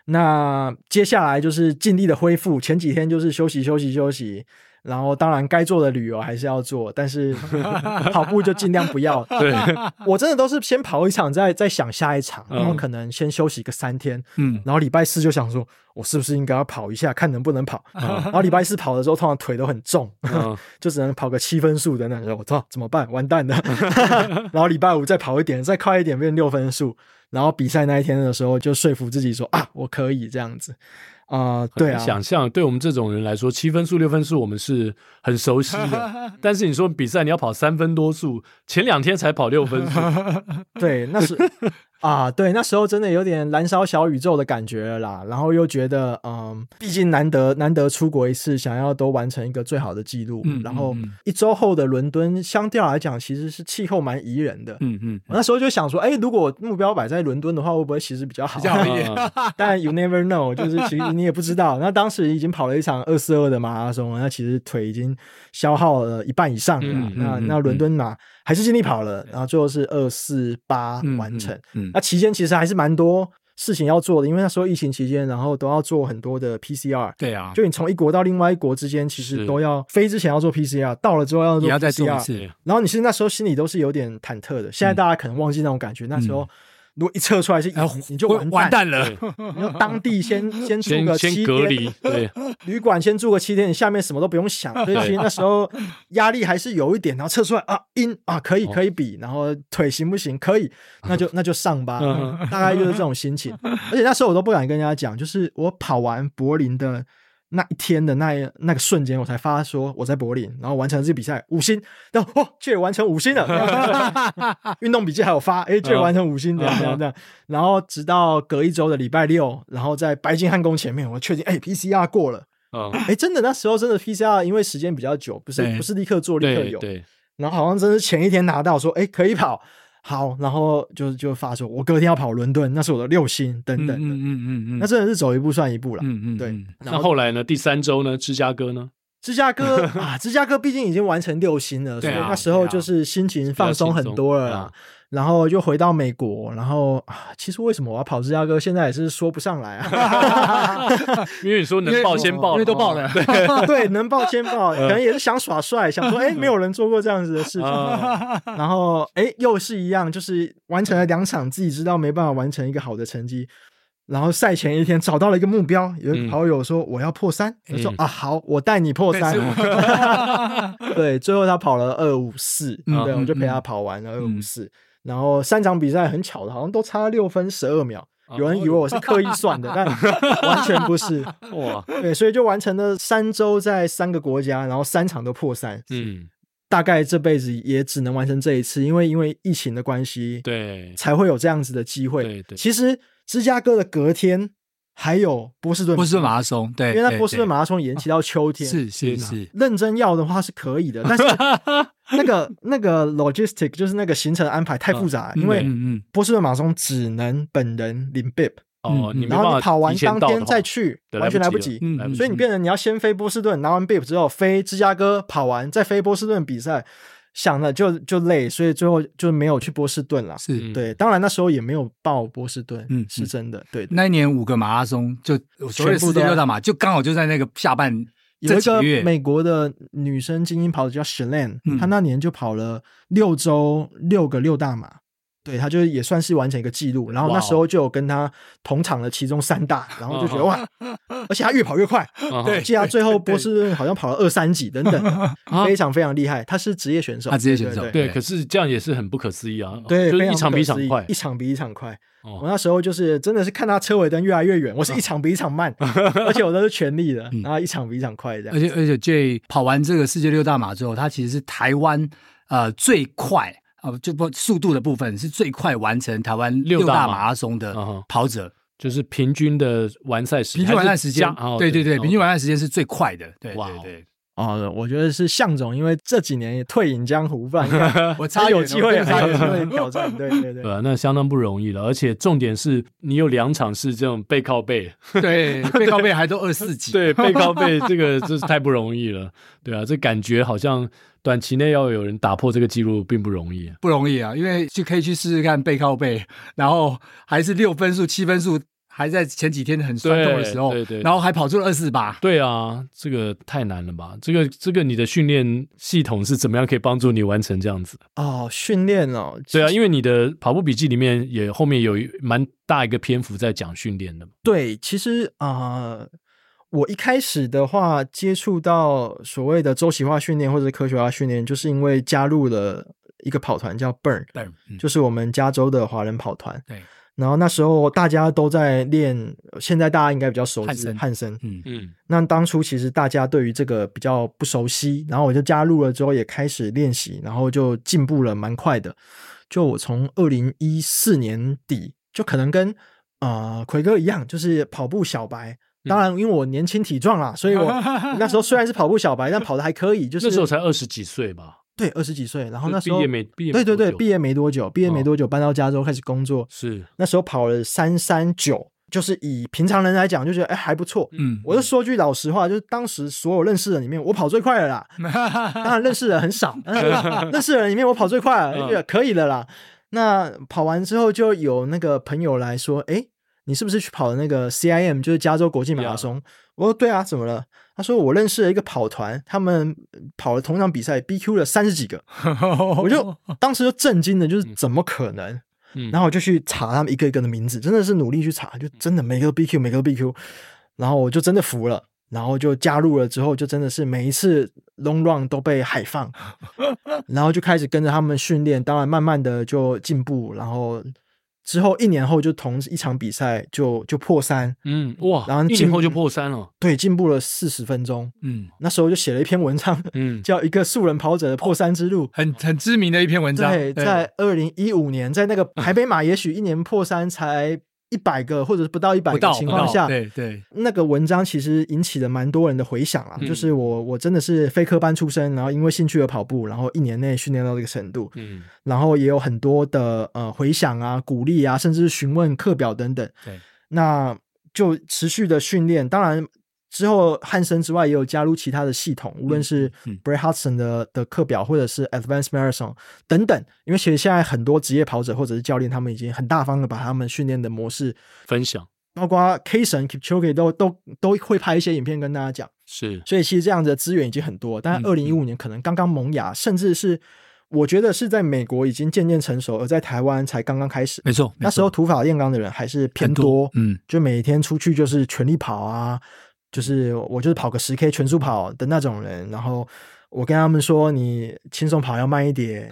那接下来就是尽力的恢复，前几天就是休息休息休息。然后当然该做的旅游还是要做，但是 跑步就尽量不要。对，我真的都是先跑一场，再再想下一场，然后可能先休息个三天。嗯，然后礼拜四就想说，我是不是应该要跑一下，看能不能跑。嗯、然后礼拜四跑的时候，通常腿都很重，嗯、就只能跑个七分速的那种。我操，怎么办？完蛋了。然后礼拜五再跑一点，再快一点，变六分速。然后比赛那一天的时候，就说服自己说啊，我可以这样子。啊、呃，对啊，想象对我们这种人来说，七分数、六分数我们是很熟悉的。但是你说比赛你要跑三分多速，前两天才跑六分数，对，那是啊，对，那时候真的有点燃烧小宇宙的感觉了啦。然后又觉得，嗯，毕竟难得难得出国一次，想要都完成一个最好的记录。嗯，然后一周后的伦敦，相对来讲其实是气候蛮宜人的。嗯嗯，那时候就想说，哎，如果目标摆在伦敦的话，会不会其实比较好？比较好一点。但 you never know，就是其实你也不知道。那当时已经跑了一场二四二的马拉松，那其实腿已经消耗了一半以上了。嗯、那那伦敦马还是尽力跑了，然后最后是二四八完成。嗯嗯嗯那期间其实还是蛮多事情要做的，因为那时候疫情期间，然后都要做很多的 PCR。对啊，就你从一国到另外一国之间，其实都要飞之前要做 PCR，到了之后要做 PCR，要再做一次。然后你是那时候心里都是有点忐忑的。现在大家可能忘记那种感觉，嗯、那时候。如果一测出来是，阴你就完蛋，完蛋了。你要当地先 先住个七天，先隔离，对，旅馆先住个七天，你下面什么都不用想。所以其实那时候压力还是有一点。然后测出来啊，阴啊，可以可以比，然后腿行不行？可以，那就那就上吧。大概就是这种心情。而且那时候我都不敢跟人家讲，就是我跑完柏林的。那一天的那那个瞬间，我才发说我在柏林，然后完成了这比赛五星，然后哦，却完成五星了。运动笔记还有发，哎，却完成五星 这样这样这样。然后直到隔一周的礼拜六，然后在白金汉宫前面，我确定哎，PCR 过了。哎，真的那时候真的 PCR，因为时间比较久，不是不是立刻做立刻有。对。然后好像真是前一天拿到说，哎，可以跑。好，然后就就发说，我隔天要跑伦敦，那是我的六星等等的，嗯嗯嗯嗯，那真的是走一步算一步了，嗯嗯，对。那后来呢？第三周呢？芝加哥呢？芝加哥 啊，芝加哥毕竟已经完成六星了，所以那时候就是心情放松很多了啦。然后又回到美国，然后啊，其实为什么我要跑芝加哥？现在也是说不上来啊。因为你说能报先报，因为都报了。对 对，能报先报，可能也是想耍帅，想说哎，没有人做过这样子的事情。然后哎，又是一样，就是完成了两场，自己知道没办法完成一个好的成绩。然后赛前一天找到了一个目标，有好友说我要破三，我说啊好，我带你破三。对，最后他跑了二五四，对，我就陪他跑完了二五四。然后三场比赛很巧的，好像都差六分十二秒。有人以为我是刻意算的，但完全不是。哇，对，所以就完成了三周在三个国家，然后三场都破三。嗯，大概这辈子也只能完成这一次，因为因为疫情的关系，对，才会有这样子的机会。对对，其实芝加哥的隔天。还有波士顿，波士顿马拉松，对，因为那波士顿马拉松延期到秋天，是是是，认真要的话是可以的，但是 那个那个 logistic 就是那个行程安排太复杂，因为波士顿马拉松只能本人领 bib 哦，然后你跑完当天再去，完全来不及，所以你变成你要先飞波士顿拿完 BIP 之后飞芝加哥跑完再飞波士顿比赛。想了就就累，所以最后就没有去波士顿了。是对，当然那时候也没有报波士顿，嗯，是真的。对，那一年五个马拉松就所有世界六大马，就刚好就在那个下半这几个月。有一个美国的女生精英跑者叫 Shalane，她那年就跑了六周六个六大马。对，他就也算是完成一个记录，然后那时候就有跟他同场的其中三大，然后就觉得哇，而且他越跑越快，对，记得他最后波士顿好像跑了二三几等等，非常非常厉害。他是职业选手，他职业选手，对，可是这样也是很不可思议啊，对，就一场比一场快，一场比一场快。我那时候就是真的是看他车尾灯越来越远，我是一场比一场慢，而且我都是全力的，然后一场比一场快这样。而且而且 Jay 跑完这个世界六大马之后，他其实是台湾呃最快。哦，就不速度的部分是最快完成台湾六大马拉松的跑者，就是平均的完赛时间，平均完赛时间，对对对，平均完赛时间是最快的，对对对。哦，我觉得是向总，因为这几年也退隐江湖，不然 我差有机会，差有机会挑战，对对对。对，那相当不容易了，而且重点是你有两场是这种背靠背，对，背靠背还都二四级，对，背靠背这个真是太不容易了，对啊，这感觉好像。短期内要有人打破这个记录并不容易，不容易啊！因为就可以去试试看背靠背，然后还是六分数、七分数，还在前几天很酸痛的时候，对对，对，然后还跑出了二四八。对啊，这个太难了吧？这个这个你的训练系统是怎么样可以帮助你完成这样子？哦，训练哦，对啊，因为你的跑步笔记里面也后面有蛮大一个篇幅在讲训练的。对，其实啊。呃我一开始的话接触到所谓的周期化训练或者科学化训练，就是因为加入了一个跑团叫 Burn，Burn，就是我们加州的华人跑团。对，然后那时候大家都在练，现在大家应该比较熟悉汉森。嗯嗯。那当初其实大家对于这个比较不熟悉，然后我就加入了之后也开始练习，然后就进步了蛮快的。就我从二零一四年底，就可能跟呃奎哥一样，就是跑步小白。当然，因为我年轻体壮啦，所以我 那时候虽然是跑步小白，但跑的还可以。就是那时候才二十几岁吧。对，二十几岁，然后那时候毕业没毕业，对对对，毕业没多久，毕业没多久，搬到加州开始工作。是那时候跑了三三九，就是以平常人来讲，就觉得哎还不错。嗯，我就说句老实话，就是当时所有认识的人里面，我跑最快了啦。当然认识的人很少，认识的人里面我跑最快了，就觉得可以了啦。那跑完之后，就有那个朋友来说，哎，你是不是去跑的那个 CIM，就是加州国际马拉松？我说对啊，怎么了？他说：“我认识了一个跑团，他们跑了同场比赛，BQ 了三十几个。”我就 当时就震惊的，就是怎么可能？嗯、然后我就去查他们一个一个的名字，真的是努力去查，就真的每个 BQ，每个 BQ。然后我就真的服了，然后就加入了之后，就真的是每一次 long run 都被海放，然后就开始跟着他们训练，当然慢慢的就进步，然后。之后一年后就同一场比赛就就破三，嗯哇，然后一年后就破三了，对，进步了四十分钟，嗯，那时候就写了一篇文章，嗯，叫一个素人跑者的破三之路，很很知名的一篇文章，对，在二零一五年，在那个 台北马，也许一年破三才。一百个或者是不到一百个情况下，对对，那个文章其实引起了蛮多人的回响啊。嗯、就是我我真的是非科班出身，然后因为兴趣而跑步，然后一年内训练到这个程度，嗯，然后也有很多的呃回响啊、鼓励啊，甚至是询问课表等等。对，那就持续的训练，当然。之后，汉森之外也有加入其他的系统，无论是 Brett Hudson 的的课表，或者是 Advanced Marathon 等等。因为其实现在很多职业跑者或者是教练，他们已经很大方的把他们训练的模式分享，包括 K 神 Kipchoge 都都都会拍一些影片跟大家讲。是，所以其实这样的资源已经很多，但是二零一五年可能刚刚萌芽，甚至是我觉得是在美国已经渐渐成熟，而在台湾才刚刚开始。没错，那时候土法炼钢的人还是偏多，嗯，就每天出去就是全力跑啊。就是我就是跑个十 K 全速跑的那种人，然后我跟他们说，你轻松跑要慢一点，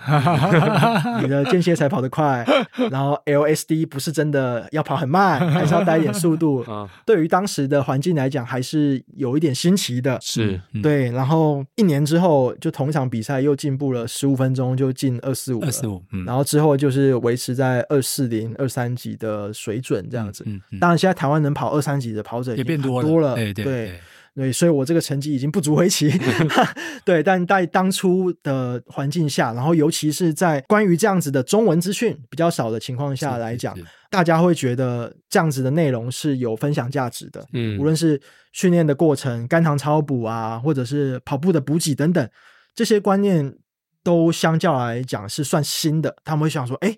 你的间歇才跑得快，然后 LSD 不是真的要跑很慢，还是要带一点速度。对于当时的环境来讲，还是有一点新奇的。是，对。然后一年之后，就同一场比赛又进步了十五分钟，就进二四五。二四五。然后之后就是维持在二四零、二三级的水准这样子。当然，现在台湾能跑二三级的跑者也变多了。对对。对，所以我这个成绩已经不足为奇。对，但在当初的环境下，然后尤其是在关于这样子的中文资讯比较少的情况下来讲，大家会觉得这样子的内容是有分享价值的。嗯，无论是训练的过程、肝糖超补啊，或者是跑步的补给等等，这些观念都相较来讲是算新的。他们会想说：“哎，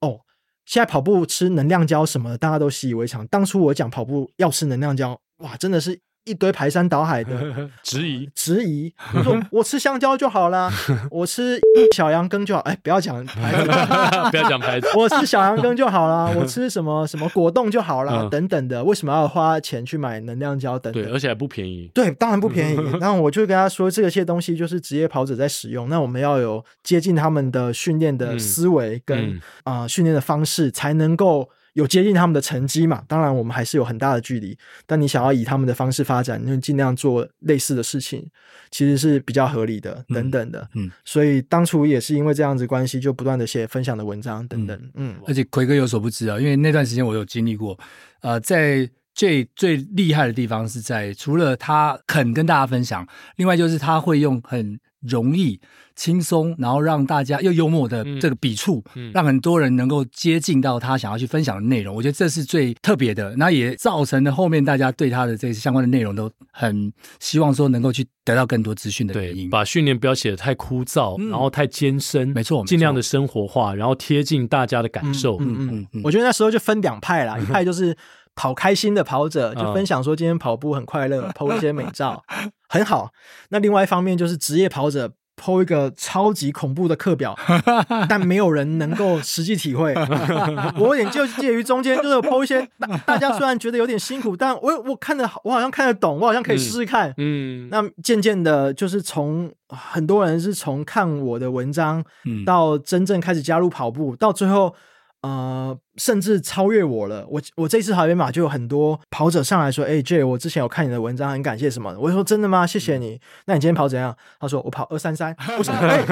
哦，现在跑步吃能量胶什么的，大家都习以为常。当初我讲跑步要吃能量胶，哇，真的是。”一堆排山倒海的 质疑，质疑。我说 我吃香蕉就好啦，我吃小羊羹就好。哎，不要讲牌子，不要讲牌子。我吃小羊羹就好啦，我吃什么什么果冻就好啦，等等的。为什么要花钱去买能量胶等等？对，而且还不便宜。对，当然不便宜。然后我就跟他说，这些东西就是职业跑者在使用。那我们要有接近他们的训练的思维跟啊训练的方式，才能够。有接近他们的成绩嘛？当然，我们还是有很大的距离。但你想要以他们的方式发展，就尽量做类似的事情，其实是比较合理的。等等的，嗯，嗯，所以当初也是因为这样子关系，就不断的写分享的文章等等，嗯。嗯，而且奎哥有所不知啊，因为那段时间我有经历过。呃，在最最厉害的地方是在除了他肯跟大家分享，另外就是他会用很容易。轻松，然后让大家又幽默的这个笔触，嗯嗯、让很多人能够接近到他想要去分享的内容。我觉得这是最特别的，那也造成了后面大家对他的这些相关的内容都很希望说能够去得到更多资讯的原因。对，把训练不要写得太枯燥，嗯、然后太艰深，没错，尽量的生活化，然后贴近大家的感受。嗯嗯嗯，嗯我觉得那时候就分两派啦，一派就是跑开心的跑者，就分享说今天跑步很快乐，po 一些美照，很好。那另外一方面就是职业跑者。PO 一个超级恐怖的课表，但没有人能够实际体会。我有点就介于中间，就是 PO 一些大大家虽然觉得有点辛苦，但我我看着我好像看得懂，我好像可以试试看。嗯，嗯那渐渐的，就是从很多人是从看我的文章，到真正开始加入跑步，到最后呃，甚至超越我了。我我这次跑半马就有很多跑者上来说：“哎，Jay，我之前有看你的文章，很感谢什么的。”我说：“真的吗？谢谢你。”那你今天跑怎样？他说：“我跑二三三。”我说：“哎，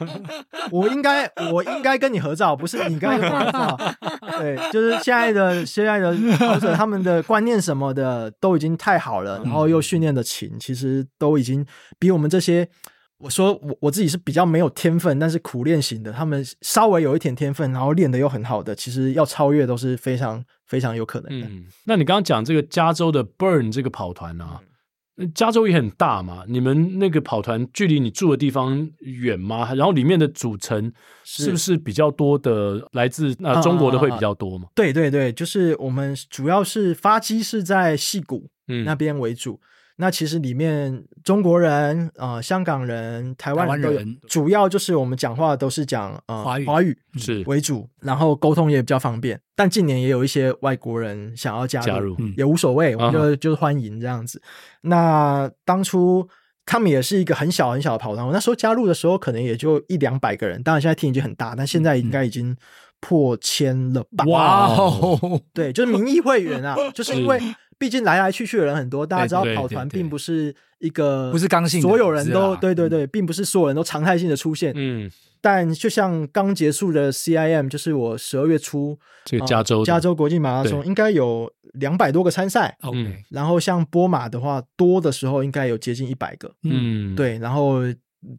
我应该我应该跟你合照，不是你跟我合照。”对，就是现在的现在的跑者，他们的观念什么的都已经太好了，然后又训练的勤，其实都已经比我们这些。我说我我自己是比较没有天分，但是苦练型的。他们稍微有一点天分，然后练得又很好的，其实要超越都是非常非常有可能的。嗯，那你刚刚讲这个加州的 Burn 这个跑团啊，嗯、加州也很大嘛，你们那个跑团距离你住的地方远吗？然后里面的组成是不是比较多的来自那、呃、中国的会比较多吗？对对对，就是我们主要是发机是在戏谷那边为主。嗯那其实里面中国人、呃香港人、台湾人都有，主要就是我们讲话都是讲呃华语华语是为主，然后沟通也比较方便。但近年也有一些外国人想要加入，加入也无所谓，我们就就是欢迎这样子。那当初他们也是一个很小很小的跑团，我那时候加入的时候可能也就一两百个人，当然现在听已经很大，但现在应该已经破千了吧？哇哦，对，就是名义会员啊，就是因为。毕竟来来去去的人很多，大家知道跑团并不是一个不是刚性，所有人都对对对，并不是所有人都常态性的出现。嗯，但就像刚结束的 CIM，就是我十二月初这个加州加州国际马拉松，应该有两百多个参赛。OK，然后像波马的话，多的时候应该有接近一百个。嗯，对，然后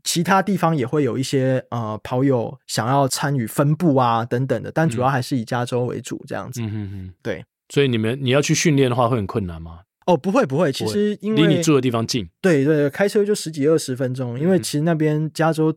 其他地方也会有一些呃跑友想要参与分布啊等等的，但主要还是以加州为主这样子。嗯嗯嗯，对。所以你们你要去训练的话会很困难吗？哦，不会不会，其实因为离你住的地方近，对对，开车就十几二十分钟。因为其实那边加州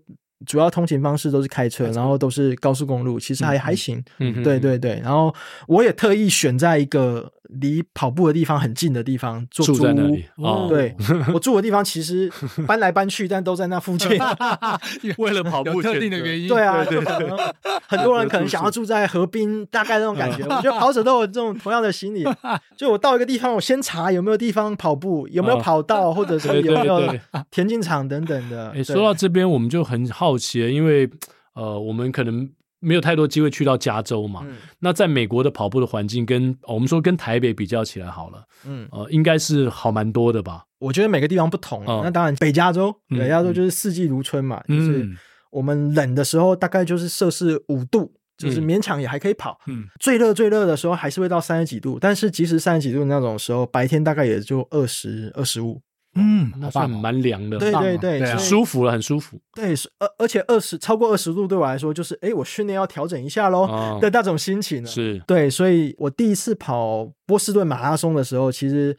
主要通勤方式都是开车，然后都是高速公路，其实还还行。嗯，对对对。然后我也特意选在一个。离跑步的地方很近的地方做住在那里。哦，对，我住的地方其实搬来搬去，但都在那附近。为了跑步特定的原因，对啊，对，很多人可能想要住在河滨，大概那种感觉。我觉得跑者都有这种同样的心理。就我到一个地方，我先查有没有地方跑步，有没有跑道，或者是有没有田径场等等的。说到这边，我们就很好奇了，因为呃，我们可能。没有太多机会去到加州嘛？嗯、那在美国的跑步的环境跟我们说跟台北比较起来好了，嗯，呃，应该是好蛮多的吧？我觉得每个地方不同。哦、那当然，北加州，北加州就是四季如春嘛，嗯、就是我们冷的时候大概就是摄氏五度，就是勉强也还可以跑。嗯，最热最热的时候还是会到三十几度，但是即使三十几度那种时候，白天大概也就二十二十五。嗯，那算蛮凉的，对对对，很舒服了，很舒服。对，而而且二十超过二十度对我来说，就是哎，我训练要调整一下喽的那种心情。是，对，所以我第一次跑波士顿马拉松的时候，其实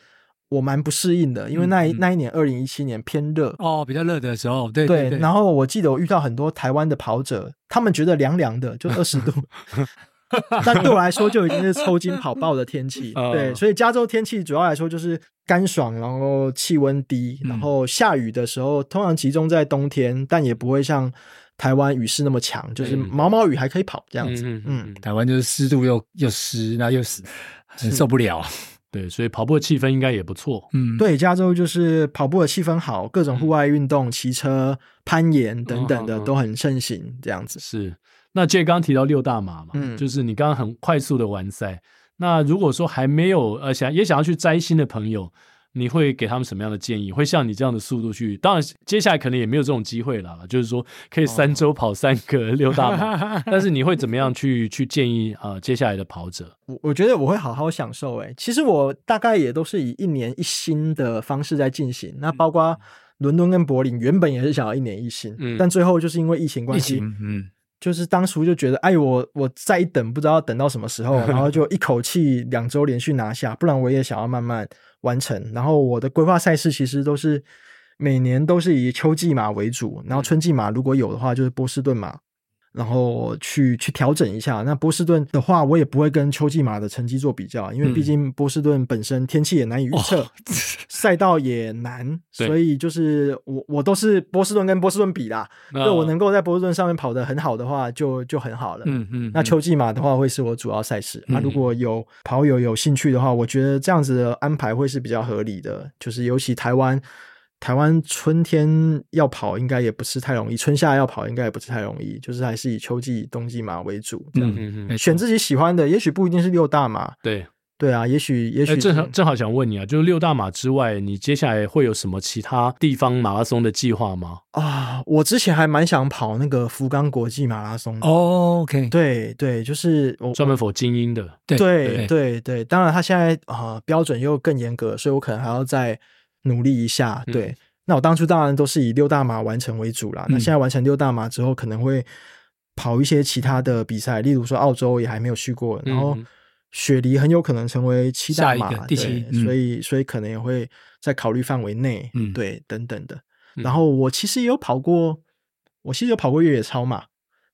我蛮不适应的，因为那一那一年二零一七年偏热哦，比较热的时候，对对。然后我记得我遇到很多台湾的跑者，他们觉得凉凉的，就二十度。但对我来说就已经是抽筋跑爆的天气，对，所以加州天气主要来说就是干爽，然后气温低，然后下雨的时候通常集中在冬天，但也不会像台湾雨势那么强，就是毛毛雨还可以跑这样子。嗯，台湾就是湿度又又湿，那又湿，很受不了。对，所以跑步的气氛应该也不错。嗯，对，加州就是跑步的气氛好，各种户外运动、骑车、攀岩等等的都很盛行，这样子是。那杰刚刚提到六大马嘛，嗯，就是你刚刚很快速的完赛。那如果说还没有呃想也想要去摘星的朋友，你会给他们什么样的建议？会像你这样的速度去？当然，接下来可能也没有这种机会了，就是说可以三周跑三个六大马。哦、但是你会怎么样去去建议啊、呃？接下来的跑者，我我觉得我会好好享受。诶，其实我大概也都是以一年一星的方式在进行。那包括伦敦跟柏林，原本也是想要一年一星，嗯，但最后就是因为疫情关系，嗯。就是当初就觉得，哎，我我再一等，不知道等到什么时候，然后就 一口气两周连续拿下，不然我也想要慢慢完成。然后我的规划赛事其实都是每年都是以秋季马为主，然后春季马如果有的话，就是波士顿马。然后去去调整一下。那波士顿的话，我也不会跟秋季马的成绩做比较，因为毕竟波士顿本身天气也难以预测，赛道也难，所以就是我我都是波士顿跟波士顿比啦。那我能够在波士顿上面跑得很好的话，就就很好了。嗯嗯。那秋季马的话，会是我主要赛事。那如果有跑友有兴趣的话，我觉得这样子的安排会是比较合理的。就是尤其台湾。台湾春天要跑应该也不是太容易，春夏要跑应该也不是太容易，就是还是以秋季、冬季马为主，这样、嗯嗯嗯、选自己喜欢的，也许不一定是六大马，对。对啊，也许也许正好正好想问你啊，就是六大马之外，你接下来会有什么其他地方马拉松的计划吗？啊，我之前还蛮想跑那个福冈国际马拉松的。哦，OK，对对，就是专门 for 精英的。对对对对，当然他现在啊标准又更严格，所以我可能还要再努力一下。对，嗯、那我当初当然都是以六大马完成为主啦。嗯、那现在完成六大马之后，可能会跑一些其他的比赛，例如说澳洲也还没有去过，然后。雪梨很有可能成为七大马，第七，嗯、所以所以可能也会在考虑范围内，嗯，对，等等的。然后我其实也有跑过，我其实有跑过越野超马，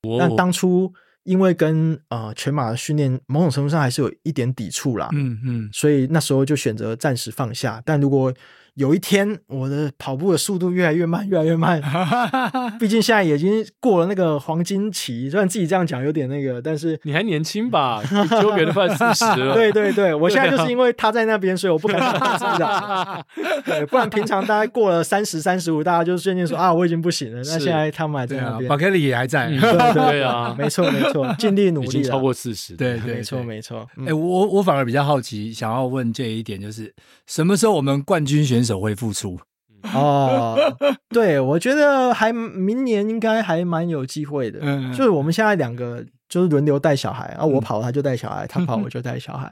哦、但当初因为跟呃全马的训练某种程度上还是有一点抵触啦，嗯嗯，所以那时候就选择暂时放下。但如果有一天，我的跑步的速度越来越慢，越来越慢。毕竟现在已经过了那个黄金期，虽然自己这样讲有点那个，但是你还年轻吧？就别的快四十了。对 对对，我现在就是因为他在那边，所以我不敢讲这样。对，不然平常大家过了三十三十五，大家就渐渐说啊，我已经不行了。那现在他们还在那边，宝凯利也还在。对对啊，没错没错，尽力努力，超过四十。对对，没错没错。哎，我我反而比较好奇，想要问这一点，就是什么时候我们冠军选手会复出？哦，对，我觉得还明年应该还蛮有机会的。嗯，就是我们现在两个就是轮流带小孩啊，我跑他就带小孩，他跑 我就带小孩。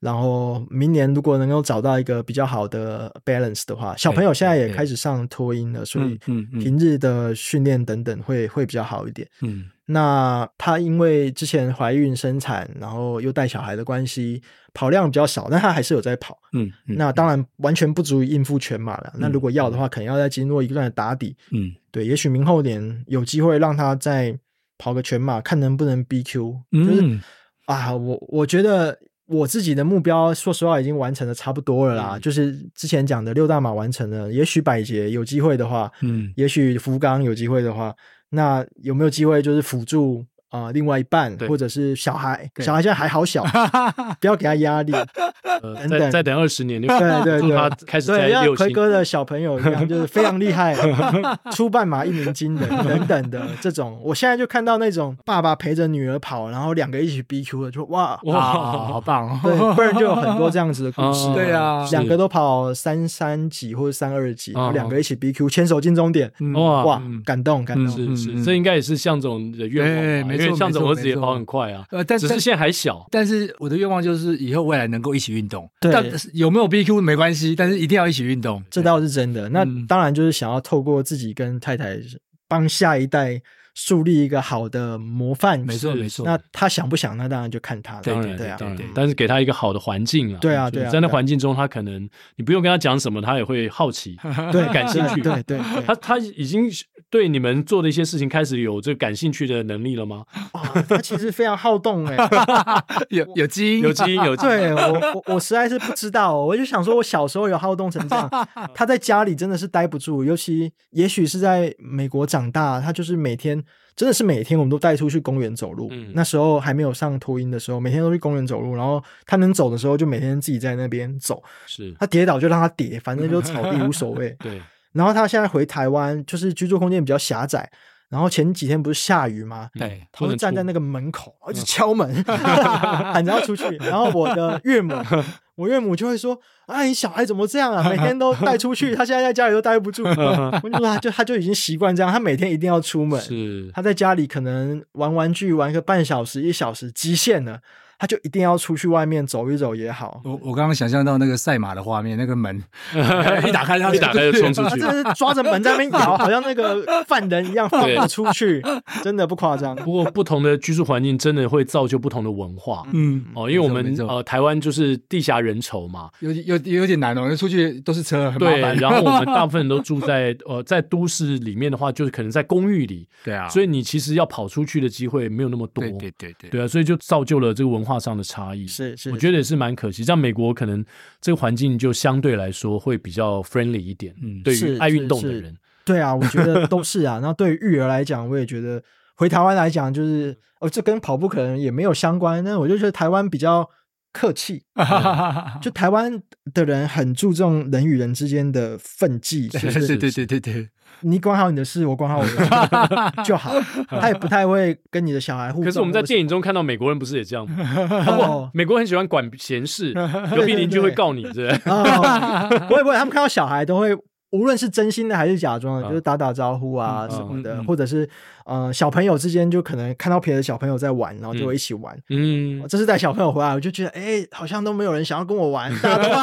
然后明年如果能够找到一个比较好的 balance 的话，小朋友现在也开始上托婴了，所以平日的训练等等会会比较好一点。嗯。那她因为之前怀孕生产，然后又带小孩的关系，跑量比较少，但她还是有在跑。嗯，嗯，那当然完全不足以应付全马了。嗯，那如果要的话，可能要再经过一段打底。嗯，对，也许明后年有机会让她再跑个全马，看能不能 BQ。就是、嗯、啊，我我觉得我自己的目标，说实话已经完成的差不多了啦。嗯、就是之前讲的六大马完成了，也许百杰有机会的话，嗯，也许福冈有机会的话。那有没有机会就是辅助啊、呃，另外一半或者是小孩？小孩现在还好小，不要给他压力。等等，再等二十年，对对 对，他开始在像奎哥的小朋友一样，就是非常厉害，初半马一鸣惊人等等的这种。我现在就看到那种爸爸陪着女儿跑，然后两个一起 BQ 的，就哇哇，好棒！对，不然就有很多这样子的故事。对啊，两个都跑三三几或者三二几，两个一起 BQ，牵手进终点，哇哇，感动感动。是是，这应该也是向总的愿望，因为向总儿子也跑很快啊。呃，但是只是现在还小，但是我的愿望就是以后未来能够一起运动。对，但有没有 BQ 没关系，但是一定要一起运动，这倒是真的。那当然就是想要透过自己跟太太帮下一代。树立一个好的模范，没错没错。那他想不想？那当然就看他了。当然对啊，当然。但是给他一个好的环境啊。对啊对啊。在那环境中，他可能你不用跟他讲什么，他也会好奇，对，感兴趣。对对。他他已经对你们做的一些事情开始有这感兴趣的能力了吗？他其实非常好动哎，有有基因，有基因，有基因。对我我我实在是不知道，我就想说，我小时候有好动成这样，他在家里真的是待不住，尤其也许是在美国长大，他就是每天。真的是每天我们都带出去公园走路。嗯，那时候还没有上托婴的时候，每天都去公园走路。然后他能走的时候，就每天自己在那边走。是，他跌倒就让他跌，反正就草地无所谓。对。然后他现在回台湾，就是居住空间比较狭窄。然后前几天不是下雨吗？对。他就站在那个门口，一直敲门，喊着要出去。然后我的岳母。我岳母就会说：“啊，你小孩怎么这样啊？每天都带出去，他现在在家里都待不住。”我就说：“他就他就已经习惯这样，他每天一定要出门。是他在家里可能玩玩具玩个半小时一小时极限了。”他就一定要出去外面走一走也好。我我刚刚想象到那个赛马的画面，那个门一打开，他 一打开就 冲出去，他真是抓着门在那边摇，好像那个犯人一样放不出去，真的不夸张。不过不同的居住环境真的会造就不同的文化。嗯哦，因为我们呃台湾就是地狭人稠嘛，有有有点难哦，因为出去都是车，很麻烦。对，然后我们大部分人都住在呃在都市里面的话，就是可能在公寓里。对啊，所以你其实要跑出去的机会没有那么多。对对对对，对啊，所以就造就了这个文化上的差异。是是，我觉得也是蛮可惜。像美国可能这个环境就相对来说会比较 friendly 一点。嗯，对于爱运动的人，对啊，我觉得都是啊。然后对于育儿来讲，我也觉得回台湾来讲，就是哦，这跟跑步可能也没有相关。但我就觉得台湾比较客气。就台湾的人很注重人与人之间的分际，对对对对对对。你管好你的事，我管好我的事就好。他也不太会跟你的小孩互动。可是我们在电影中看到美国人不是也这样吗？哦，美国很喜欢管闲事，隔壁邻居会告你，是不是？不会不会，他们看到小孩都会。无论是真心的还是假装的，啊、就是打打招呼啊什么的，或者是呃小朋友之间就可能看到别的小朋友在玩，然后就会一起玩。嗯，这是带小朋友回来，我就觉得哎、欸，好像都没有人想要跟我玩，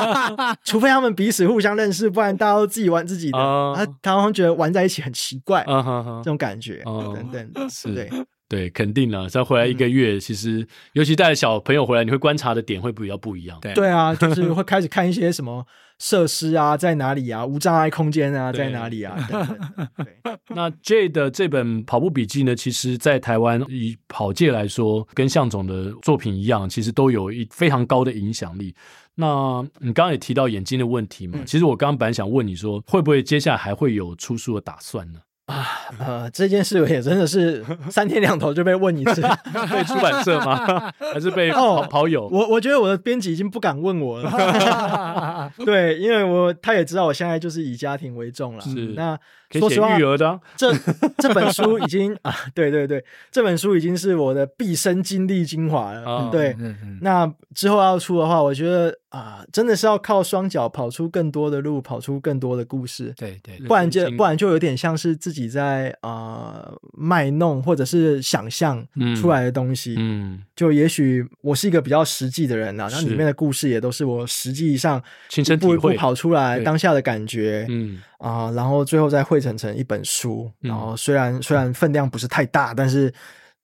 除非他们彼此互相认识，不然大家都自己玩自己的。啊，他好像觉得玩在一起很奇怪，这种感觉、啊、等等。是对对，肯定了。再回来一个月，嗯、其实尤其带着小朋友回来，你会观察的点会比较不一样。对对啊，就是 会开始看一些什么。设施啊，在哪里啊？无障碍空间啊，在哪里啊？对。那 Jay 的这本跑步笔记呢，其实，在台湾以跑界来说，跟向总的作品一样，其实都有一非常高的影响力。那你刚刚也提到眼睛的问题嘛？嗯、其实我刚刚本来想问你说，会不会接下来还会有出书的打算呢？啊，呃，这件事也真的是 三天两头就被问一次，被出版社吗？还是被跑跑友？我我觉得我的编辑已经不敢问我了，对，因为我他也知道我现在就是以家庭为重了。是，那说实话，育儿的 这这本书已经啊，对对对，这本书已经是我的毕生精力精华了。哦、对，嗯嗯、那之后要出的话，我觉得。啊，真的是要靠双脚跑出更多的路，跑出更多的故事。对对，不然就不然就有点像是自己在啊卖弄或者是想象出来的东西。嗯，就也许我是一个比较实际的人呐，那里面的故事也都是我实际上一步一步跑出来当下的感觉。嗯啊，然后最后再汇成成一本书。然后虽然虽然分量不是太大，但是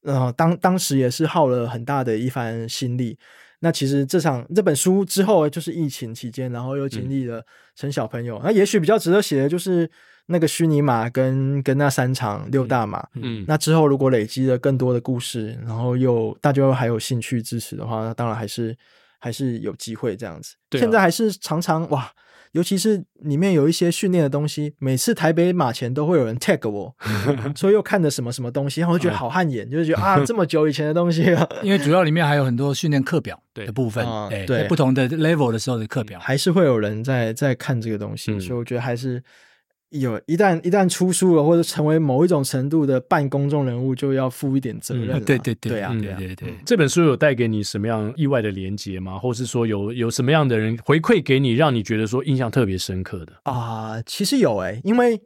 呃，当当时也是耗了很大的一番心力。那其实这场这本书之后就是疫情期间，然后又经历了生小朋友。嗯、那也许比较值得写的就是那个虚拟马跟跟那三场六大马。嗯，那之后如果累积了更多的故事，然后又大家又还有兴趣支持的话，那当然还是还是有机会这样子。对啊、现在还是常常哇。尤其是里面有一些训练的东西，每次台北马前都会有人 tag 我，所以又看的什么什么东西，然后觉得好汗颜，就是觉得 啊，这么久以前的东西了，因为主要里面还有很多训练课表 的部分，对，对不同的 level 的时候的课表，还是会有人在在看这个东西，嗯、所以我觉得还是。有一旦一旦出书了，或者成为某一种程度的半公众人物，就要负一点责任。对对对，对啊，对对对。这本书有带给你什么样意外的连结吗？或是说有有什么样的人回馈给你，让你觉得说印象特别深刻的啊、呃？其实有诶、欸，因为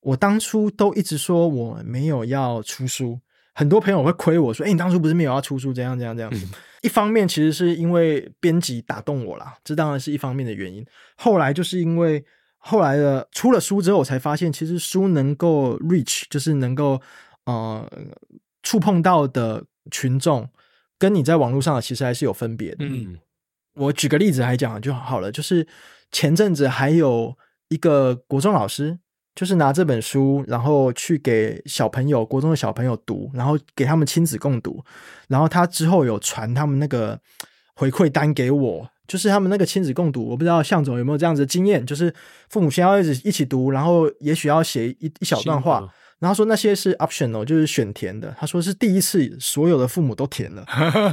我当初都一直说我没有要出书，很多朋友会亏我说，哎，你当初不是没有要出书，这样这样这样。嗯、一方面其实是因为编辑打动我啦，这当然是一方面的原因。后来就是因为。后来的出了书之后，我才发现，其实书能够 reach，就是能够呃触碰到的群众，跟你在网络上的其实还是有分别的。嗯，我举个例子来讲就好了，就是前阵子还有一个国中老师，就是拿这本书，然后去给小朋友，国中的小朋友读，然后给他们亲子共读，然后他之后有传他们那个回馈单给我。就是他们那个亲子共读，我不知道向总有没有这样子的经验，就是父母先要一直一起读，然后也许要写一一小段话，然后说那些是 optional，就是选填的。他说是第一次所有的父母都填了，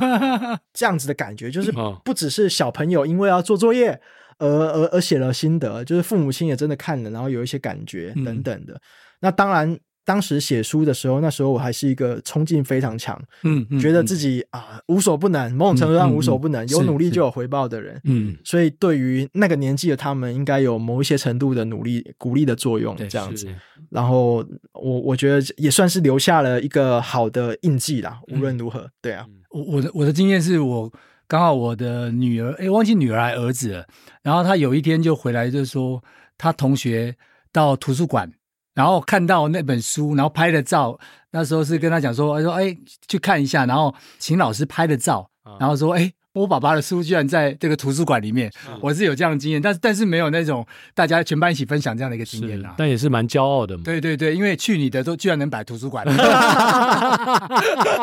这样子的感觉，就是不只是小朋友因为要做作业而而而写了心得，就是父母亲也真的看了，然后有一些感觉等等的。那当然。当时写书的时候，那时候我还是一个冲劲非常强，嗯，嗯觉得自己啊无所不能，某种程度上无所不能，有努力就有回报的人，嗯，所以对于那个年纪的他们，应该有某一些程度的努力鼓励的作用，这样子。然后我我觉得也算是留下了一个好的印记啦。无论如何，嗯、对啊，我我的我的经验是我刚好我的女儿，哎，忘记女儿还儿子了，然后他有一天就回来就说，他同学到图书馆。然后看到那本书，然后拍的照，那时候是跟他讲说，说，哎，去看一下，然后请老师拍的照，然后说，哎。我爸爸的书居然在这个图书馆里面，我是有这样的经验，但是但是没有那种大家全班一起分享这样的一个经验啊。但也是蛮骄傲的嘛。对对对，因为去你的都居然能摆图书馆，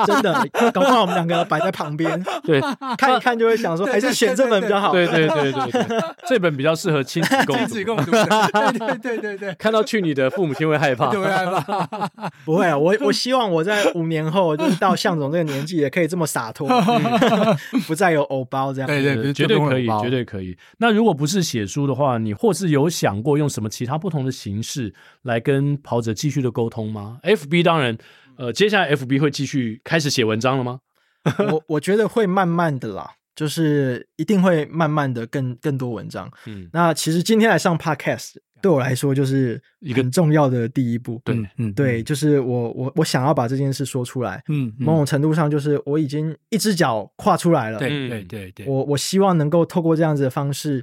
真的，搞不好我们两个摆在旁边，对，看一看就会想说，还是选这本比较好。对对对对，这本比较适合亲子共读。亲子共读。对对对对对，看到去你的父母亲会害怕，会害怕。不会啊，我我希望我在五年后，就是到向总这个年纪，也可以这么洒脱，不再有。偶包这样。对对，绝对可以，绝对可以。那如果不是写书的话，你或是有想过用什么其他不同的形式来跟跑者继续的沟通吗？FB 当然，呃，接下来 FB 会继续开始写文章了吗？我我觉得会慢慢的啦，就是一定会慢慢的更更多文章。嗯，那其实今天来上 Podcast。对我来说，就是一个很重要的第一步。对，嗯，对，就是我我我想要把这件事说出来。嗯，某种程度上，就是我已经一只脚跨出来了。对对对对，我我希望能够透过这样子的方式。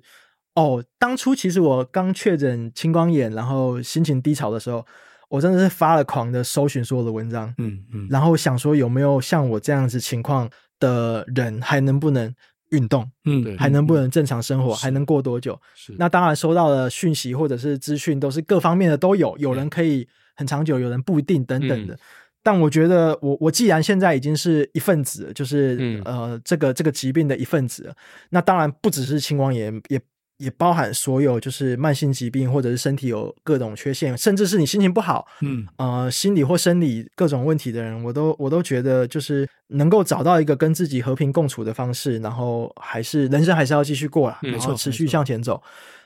哦，当初其实我刚确诊青光眼，然后心情低潮的时候，我真的是发了狂的搜寻所有的文章。嗯嗯，然后想说有没有像我这样子情况的人，还能不能运动，嗯，还能不能正常生活，还能过多久？是，那当然收到的讯息或者是资讯都是各方面的都有，有人可以很长久，有人不一定等等的。但我觉得我我既然现在已经是一份子，就是呃这个这个疾病的一份子，那当然不只是青光眼也。也包含所有就是慢性疾病，或者是身体有各种缺陷，甚至是你心情不好，嗯，呃，心理或生理各种问题的人，我都我都觉得就是能够找到一个跟自己和平共处的方式，然后还是人生还是要继续过啦，没错，持续向前走。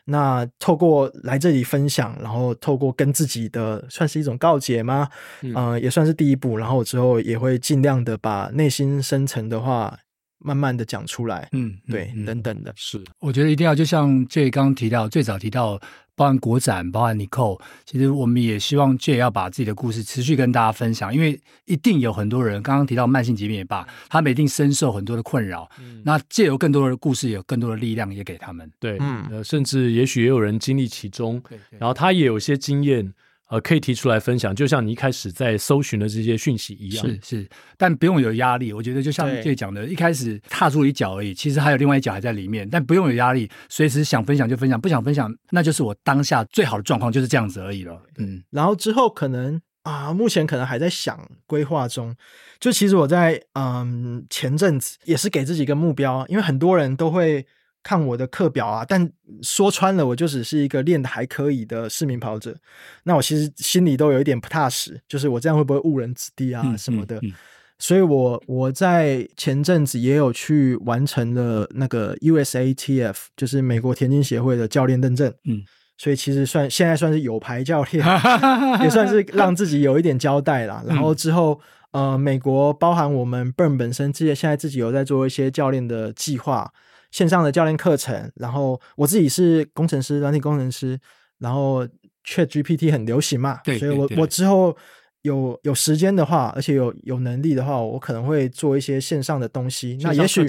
那透过来这里分享，然后透过跟自己的算是一种告解吗？嗯、呃，也算是第一步，然后之后也会尽量的把内心深层的话。慢慢的讲出来，嗯，对，嗯、等等的，是，我觉得一定要就像 Jay 刚刚提到，最早提到，包含国展，包含 Nicole，其实我们也希望 Jay 要把自己的故事持续跟大家分享，因为一定有很多人刚刚提到慢性疾病也罢，他们一定深受很多的困扰，嗯，那借由更多的故事，有更多的力量也给他们，对，嗯，呃，甚至也许也有人经历其中，对对，然后他也有些经验。呃，可以提出来分享，就像你一开始在搜寻的这些讯息一样。是是，但不用有压力。我觉得就像这讲的，一开始踏出一脚而已，其实还有另外一脚还在里面，但不用有压力，随时想分享就分享，不想分享，那就是我当下最好的状况，就是这样子而已了。嗯，然后之后可能啊，目前可能还在想规划中。就其实我在嗯前阵子也是给自己一个目标，因为很多人都会。看我的课表啊，但说穿了，我就只是一个练的还可以的市民跑者。那我其实心里都有一点不踏实，就是我这样会不会误人子弟啊什么的。嗯嗯嗯、所以我我在前阵子也有去完成了那个 USATF，就是美国田径协会的教练认证。嗯，所以其实算现在算是有牌教练，也算是让自己有一点交代啦。然后之后，呃，美国包含我们 Burn 本身，自己现在自己有在做一些教练的计划。线上的教练课程，然后我自己是工程师，软体工程师，然后 ChatGPT 很流行嘛，对，所以我我之后有有时间的话，而且有有能力的话，我可能会做一些线上的东西。那也许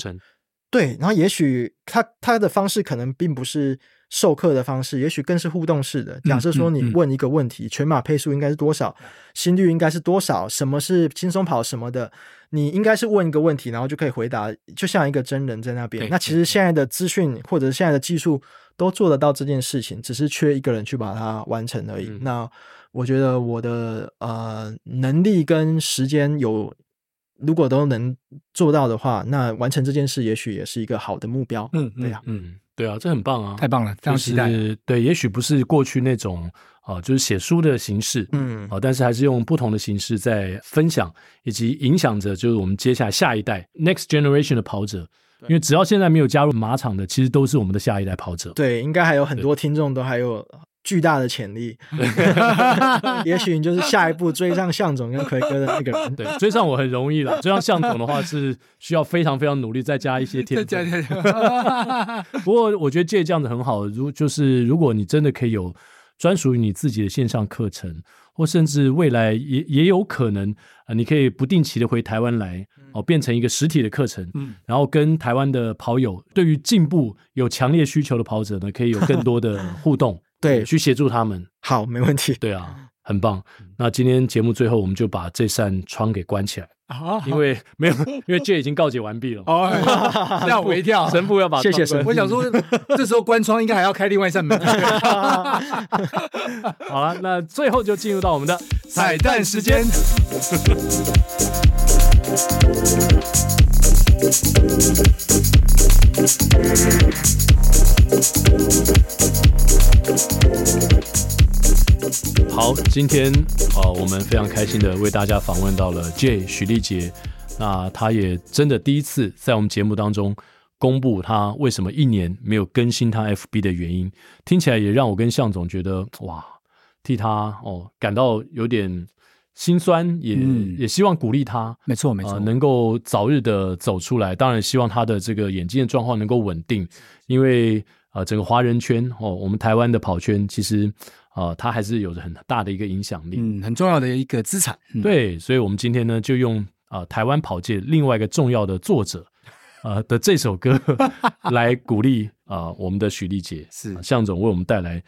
对，然后也许他他的方式可能并不是。授课的方式，也许更是互动式的。假设说你问一个问题，嗯嗯嗯、全马配速应该是多少？心率应该是多少？什么是轻松跑什么的？你应该是问一个问题，然后就可以回答，就像一个真人在那边。那其实现在的资讯或者现在的技术都做得到这件事情，只是缺一个人去把它完成而已。嗯、那我觉得我的呃能力跟时间有，如果都能做到的话，那完成这件事也许也是一个好的目标。嗯，对呀、啊，嗯。对啊，这很棒啊，太棒了，非常期待。就是、对，也许不是过去那种啊、呃，就是写书的形式，嗯啊、呃，但是还是用不同的形式在分享，以及影响着就是我们接下来下一代 next generation 的跑者。因为只要现在没有加入马场的，其实都是我们的下一代跑者。对，应该还有很多听众都还有。巨大的潜力，也许你就是下一步追上向总跟奎哥的那个人。对，追上我很容易了，追上向总的话是需要非常非常努力，再加一些 天分。不过我觉得借这样子很好，如就是如果你真的可以有专属于你自己的线上课程，或甚至未来也也有可能啊，你可以不定期的回台湾来哦，变成一个实体的课程，嗯，然后跟台湾的跑友，对于进步有强烈需求的跑者呢，可以有更多的互动。对，去协助他们。好，没问题。对啊，很棒。那今天节目最后，我们就把这扇窗给关起来啊，因为没有，因为 Jay 已经告解完毕了。哦，吓我一跳，神父要把谢谢神父。我想说，这时候关窗应该还要开另外一扇门。好了，那最后就进入到我们的彩蛋时间。好，今天啊、呃，我们非常开心的为大家访问到了 Jay 许丽杰，那他也真的第一次在我们节目当中公布他为什么一年没有更新他 FB 的原因，听起来也让我跟向总觉得哇，替他哦感到有点心酸，也、嗯、也希望鼓励他，没错没错、呃，能够早日的走出来。当然希望他的这个眼睛的状况能够稳定，因为啊、呃，整个华人圈哦，我们台湾的跑圈其实啊，他、呃、还是有着很大的一个影响力，嗯，很重要的一个资产。嗯、对，所以我们今天呢，就用啊、呃，台湾跑界另外一个重要的作者。呃的这首歌 来鼓励啊、呃，我们的许丽杰是向总为我们带来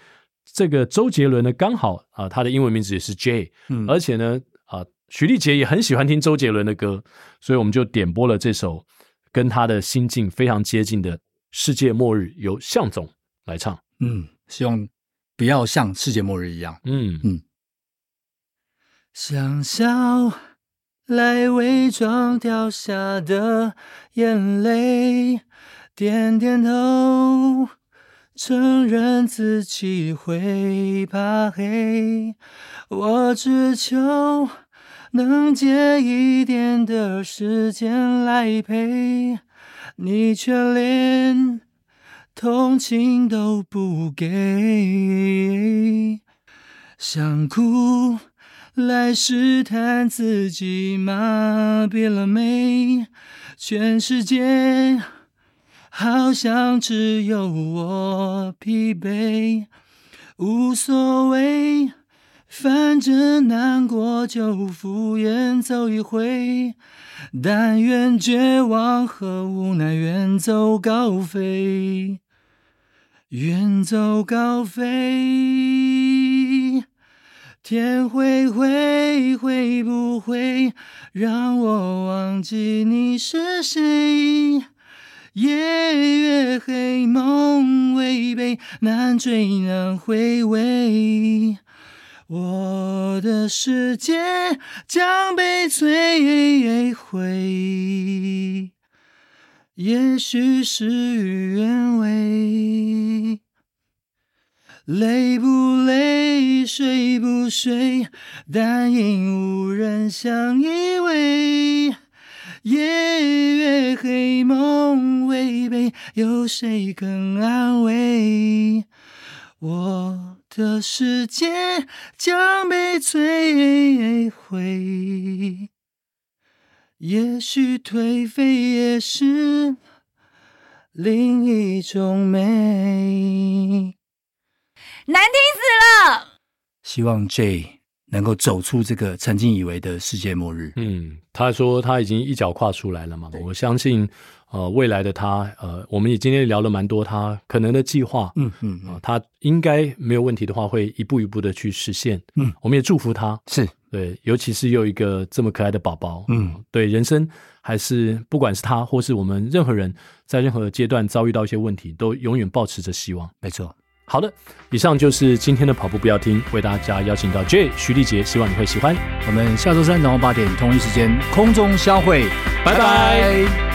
这个周杰伦呢，刚好啊、呃，他的英文名字也是 J，嗯，而且呢啊，许、呃、力杰也很喜欢听周杰伦的歌，所以我们就点播了这首跟他的心境非常接近的《世界末日》，由向总来唱。嗯，希望不要像世界末日一样。嗯嗯，想笑。来伪装掉下的眼泪，点点头，承认自己会怕黑。我只求能借一点的时间来陪，你却连同情都不给，想哭。来试探自己麻痹了没？全世界好像只有我疲惫，无所谓，反正难过就敷衍走一回，但愿绝望和无奈远走高飞，远走高飞。天灰灰，会不会让我忘记你是谁？夜越黑，梦违背，难追难回味。我的世界将被摧毁，也许事与愿违。累不累，睡不睡，但因无人相依偎。夜越黑，梦违背，有谁肯安慰？我的世界将被摧毁，也许颓废也是另一种美。难听死了！希望 J 能够走出这个曾经以为的世界末日。嗯，他说他已经一脚跨出来了嘛。我相信，呃，未来的他，呃，我们也今天聊了蛮多他可能的计划。嗯嗯啊、呃，他应该没有问题的话，会一步一步的去实现。嗯，我们也祝福他。是对，尤其是有一个这么可爱的宝宝。嗯，对，人生还是不管是他或是我们任何人，在任何阶段遭遇到一些问题，都永远保持着希望。没错。好的，以上就是今天的跑步不要听，为大家邀请到 J 徐丽杰，希望你会喜欢。我们下周三早上八点同一时间空中相会，拜拜。拜拜。